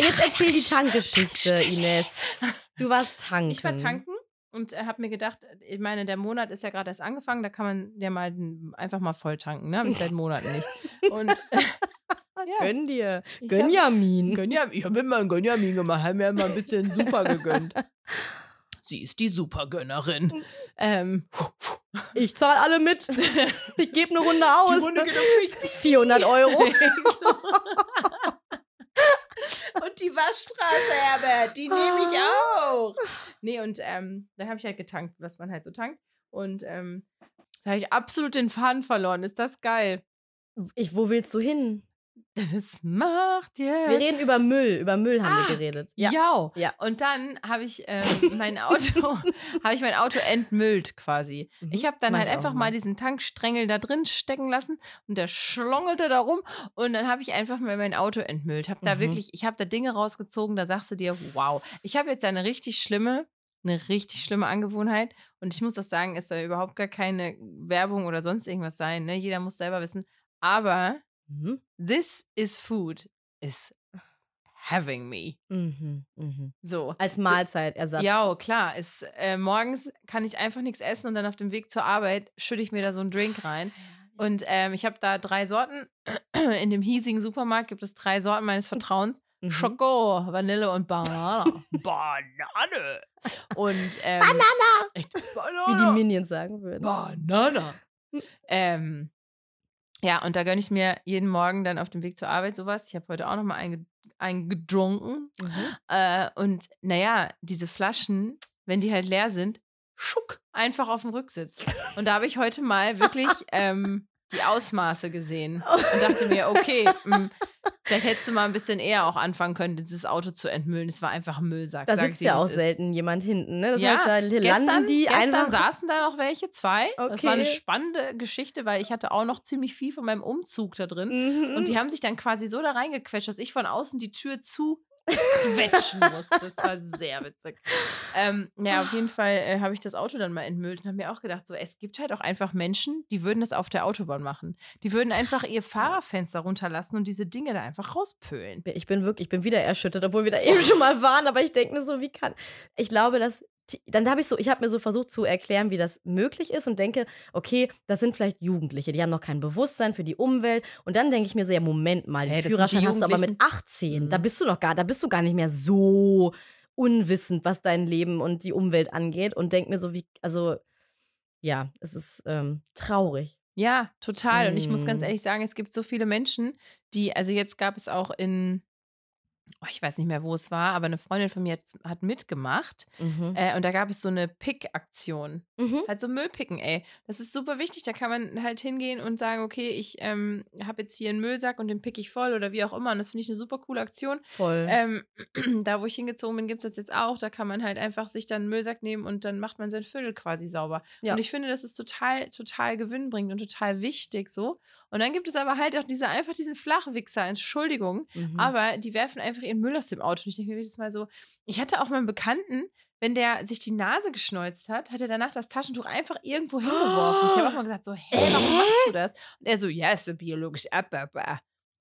Jetzt erzähl die Tankgeschichte, Ines. Du warst tanken. Ich war tanken und äh, habe mir gedacht, ich meine, der Monat ist ja gerade erst angefangen, da kann man ja mal einfach mal voll tanken, ne? Habe ich seit Monaten nicht. Und ja, Gönn dir. Gönjamin. Gönjam, ich habe immer einen Gönjamin gemacht, habe mir immer ein bisschen super gegönnt. Sie ist die Supergönnerin. Ähm, Ich zahle alle mit. Ich gebe eine Runde aus. die Runde geht auf mich. 400 Euro. und die Waschstraße, Herbert, die nehme ich auch. Nee, und ähm, dann habe ich halt getankt, was man halt so tankt. Und ähm, da habe ich absolut den Faden verloren. Ist das geil? Ich, wo willst du hin? Das macht Wir jetzt. reden über Müll. Über Müll haben Ah, wir geredet. Ja. Ja. Und dann habe ich ähm, mein Auto, habe ich mein Auto entmüllt quasi. Mhm. Ich habe dann Mach halt einfach mal. diesen Tankstängel da drin stecken lassen und der schlongelte da rum und dann habe ich einfach mal mein Auto entmüllt. Habe da Mhm. wirklich, ich habe da Dinge rausgezogen, da sagst du dir, wow. Ich habe jetzt eine richtig schlimme, eine richtig schlimme Angewohnheit und ich muss auch sagen, es soll überhaupt gar keine Werbung oder sonst irgendwas sein. Ne? Jeder muss selber wissen. Aber Mhm. this is food is having me. Mhm. Mhm. So. Als Mahlzeitersatz. Ja, klar. Ist, äh, morgens kann ich einfach nichts essen und dann auf dem Weg zur Arbeit schütte ich mir da so einen Drink rein. Und ähm, ich habe da drei Sorten. In dem hiesigen Supermarkt gibt es drei Sorten meines Vertrauens. Mhm. Schoko, Vanille und Banane. Banane. Und ähm, Banana! Echt, Wie die. Minions sagen würden. Banane. ähm, ja, und da gönne ich mir jeden Morgen dann auf dem Weg zur Arbeit sowas. Ich habe heute auch noch mal einge eingedrunken. Mhm. Äh, und naja, diese Flaschen, wenn die halt leer sind, schuck, einfach auf dem Rücksitz. Und da habe ich heute mal wirklich ähm, die Ausmaße gesehen und dachte mir, okay, mh, vielleicht hättest du mal ein bisschen eher auch anfangen können, dieses Auto zu entmüllen. Es war einfach ein Müllsack. Da sitzt ja auch ist. selten jemand hinten, ne? Das Ja, heißt, da landen Gestern, die gestern einfach. saßen da noch welche, zwei. Das war eine Okay. spannende Geschichte, weil ich hatte auch noch ziemlich viel von meinem Umzug da drin. Mhm. Und die haben sich dann quasi so da reingequetscht, dass ich von außen die Tür zu quetschen musste. Das war sehr witzig. Ähm, ja, auf jeden Fall äh, habe ich das Auto dann mal entmüllt und habe mir auch gedacht, so, es gibt halt auch einfach Menschen, die würden das auf der Autobahn machen. Die würden einfach ihr Fahrerfenster runterlassen und diese Dinge da einfach rauspölen. Ich bin wirklich, ich bin wieder erschüttert, obwohl wir da eben schon mal waren, aber ich denke mir so, wie kann. Ich glaube, dass dann habe ich so, ich habe mir so versucht zu erklären, wie das möglich ist und denke, okay, das sind vielleicht Jugendliche, die haben noch kein Bewusstsein für die Umwelt. Und dann denke ich mir so, ja, Moment mal, den die Führerschein hast du aber mit Jugendlichen? 18. Da Mhm. bist du noch gar, da bist du gar nicht mehr so unwissend, was dein Leben und die Umwelt angeht. Und denke mir so, wie, also, ja, es ist ähm, traurig. Ja, total. Und ich muss ganz Mhm. ehrlich sagen, es gibt so viele Menschen, die, also jetzt gab es auch in, oh, ich weiß nicht mehr, wo es war, aber eine Freundin von mir hat, hat mitgemacht. Mhm. Äh, und da gab es so eine Pick-Aktion. Mhm. Halt so Müll picken, ey. Das ist super wichtig. Da kann man halt hingehen und sagen, okay, ich ähm, habe jetzt hier einen Müllsack und den pick ich voll oder wie auch immer. Und das finde ich eine super coole Aktion. Voll. Ähm, da, wo ich hingezogen bin, gibt es das jetzt auch. Da kann man halt einfach sich dann einen Müllsack nehmen und dann macht man sein Viertel quasi sauber. Ja. Und ich finde, das ist total, total gewinnbringend und total wichtig so. Und dann gibt es aber halt auch diese, einfach diesen Flachwichser, Entschuldigung, Mhm. aber die werfen einfach ihren Müll aus dem Auto. Und ich denke mir jedes Mal so, ich hatte auch mal einen Bekannten, wenn der sich die Nase geschneuzt hat, hat er danach das Taschentuch einfach irgendwo hingeworfen. Ich habe auch mal gesagt, so, hä, warum machst du das? Und er so, ja, ist so biologisch Abbau.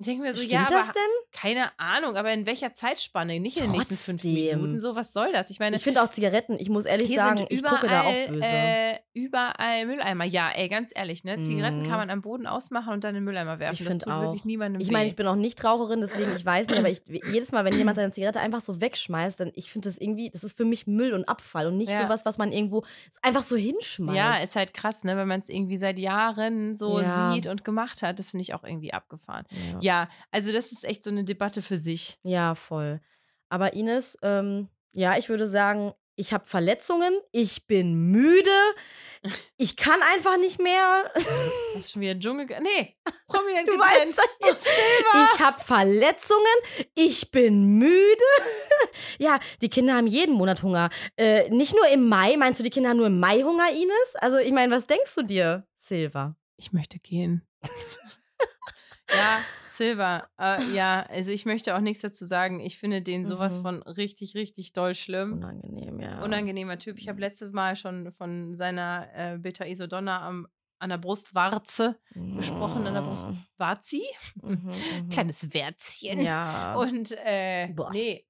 Ich denke mir so, Stimmt ja, das aber denn? keine Ahnung, aber in welcher Zeitspanne? Nicht in den nächsten fünf Trotzdem. Minuten. So, was soll das? Ich meine, Ich finde auch Zigaretten, ich muss ehrlich sagen, ich überall, gucke da auch böse. Äh, überall Mülleimer. Ja, ey, ganz ehrlich, ne? Zigaretten Mhm. kann man am Boden ausmachen und dann in den Mülleimer werfen. Ich das tut auch. wirklich niemandem Ich meine, ich bin auch nicht Raucherin, deswegen ich weiß nicht, aber ich, jedes Mal, wenn jemand seine Zigarette einfach so wegschmeißt, dann ich finde das irgendwie, das ist für mich Müll und Abfall und nicht Ja. sowas, was man irgendwo einfach so hinschmeißt. Ja, ist halt krass, ne, wenn man es irgendwie seit Jahren so Ja. sieht und gemacht hat. Das finde ich auch irgendwie abgefahren. ja. Ja, also das ist echt so eine Debatte für sich. ja, voll. Aber Ines, ähm, ja, ich würde sagen, ich habe Verletzungen, ich bin müde, ich kann einfach nicht mehr. Das ist schon wieder Dschungel. Nee, prominent Du getrennt. weißt Ich habe Verletzungen, ich bin müde. ja, die Kinder haben jeden Monat Hunger. Äh, nicht nur im Mai. Meinst du, die Kinder haben nur im Mai Hunger, Ines? Also, ich meine, was denkst du dir, Silva? Ich möchte gehen. Ja, Silva. Äh, ja, also ich möchte auch nichts dazu sagen. Ich finde den sowas Mhm. von richtig, richtig doll schlimm. Unangenehm, ja. Unangenehmer Typ. Ich habe letztes Mal schon von seiner äh, Beta Isodonna am, an der Brustwarze gesprochen, an der Brust. Warzi? Mhm, mhm. Kleines Wärzchen. Ja. Und äh, Boah. nee.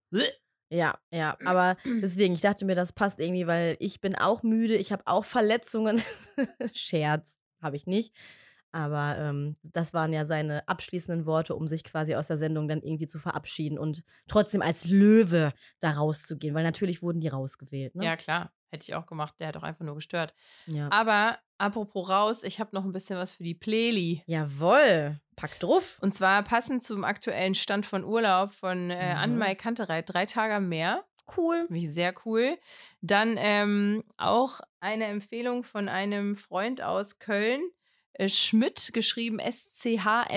Ja, ja, aber deswegen, ich dachte mir, das passt irgendwie, weil ich bin auch müde, ich habe auch Verletzungen. Scherz, habe ich nicht. Aber ähm, das waren ja seine abschließenden Worte, um sich quasi aus der Sendung dann irgendwie zu verabschieden und trotzdem als Löwe da rauszugehen, weil natürlich wurden die rausgewählt. Ne? Ja, klar. Hätte ich auch gemacht. Der hat auch einfach nur gestört. ja. Aber apropos raus, ich habe noch ein bisschen was für die Playli. Jawohl, pack drauf. Und zwar passend zum aktuellen Stand von Urlaub von äh, Mhm. Anne-Mai Kantereit, drei Tage am Meer. Cool. Ich sehr cool. Dann ähm, auch eine Empfehlung von einem Freund aus Köln. Äh, Schmidt, geschrieben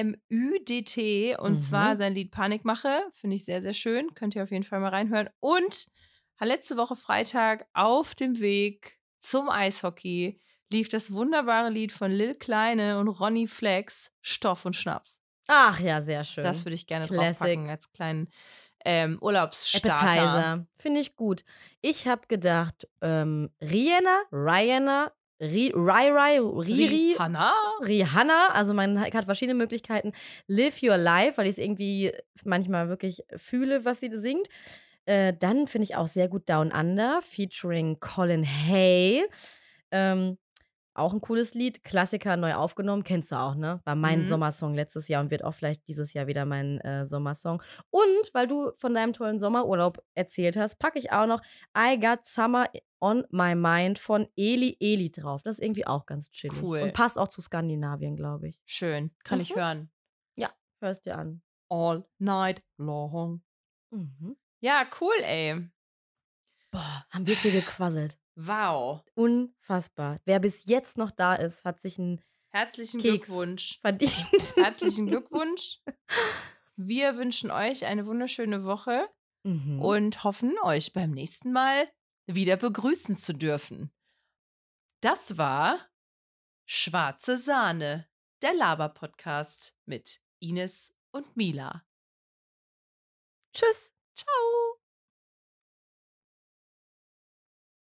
S-C-H-M-Ü-D-T. Und Mhm. zwar sein Lied Panikmache. Finde ich sehr, sehr schön. Könnt ihr auf jeden Fall mal reinhören. Und letzte Woche Freitag auf dem Weg zum Eishockey lief das wunderbare Lied von Lil Kleine und Ronny Flex, Stoff und Schnaps. Ach ja, sehr schön. Das würde ich gerne Classic. draufpacken als kleinen ähm, Urlaubsstarter. Finde ich gut. Ich habe gedacht, ähm, Rihanna, Rihanna, Ri, Rai, Rai, Riri, Hanna? Rihanna, also man hat verschiedene Möglichkeiten. Live Your Life, weil ich es irgendwie manchmal wirklich fühle, was sie singt. Äh, dann finde ich auch sehr gut Down Under, featuring Colin Hay. Ähm, auch ein cooles Lied, Klassiker neu aufgenommen, kennst du auch, ne? War mein Mhm. Sommersong letztes Jahr und wird auch vielleicht dieses Jahr wieder mein äh, Sommersong. Und weil du von deinem tollen Sommerurlaub erzählt hast, packe ich auch noch I Got Summer on My Mind von Eli Eli drauf. Das ist irgendwie auch ganz chillig. Cool. Und passt auch zu Skandinavien, glaube ich. Schön. Kann ich Mhm. hören. Hörst dir an. All night long. Mhm. Ja, cool, ey. Boah, haben wir viel gequasselt. Wow. Unfassbar. Wer bis jetzt noch da ist, hat sich einen Herzlichen Keks. Glückwunsch. verdient. Herzlichen Glückwunsch. Wir wünschen euch eine wunderschöne Woche Mhm. und hoffen, euch beim nächsten Mal wieder begrüßen zu dürfen. Das war Schwarze Sahne, der Laber-Podcast mit Ines und Mila. Tschüss. Ciao.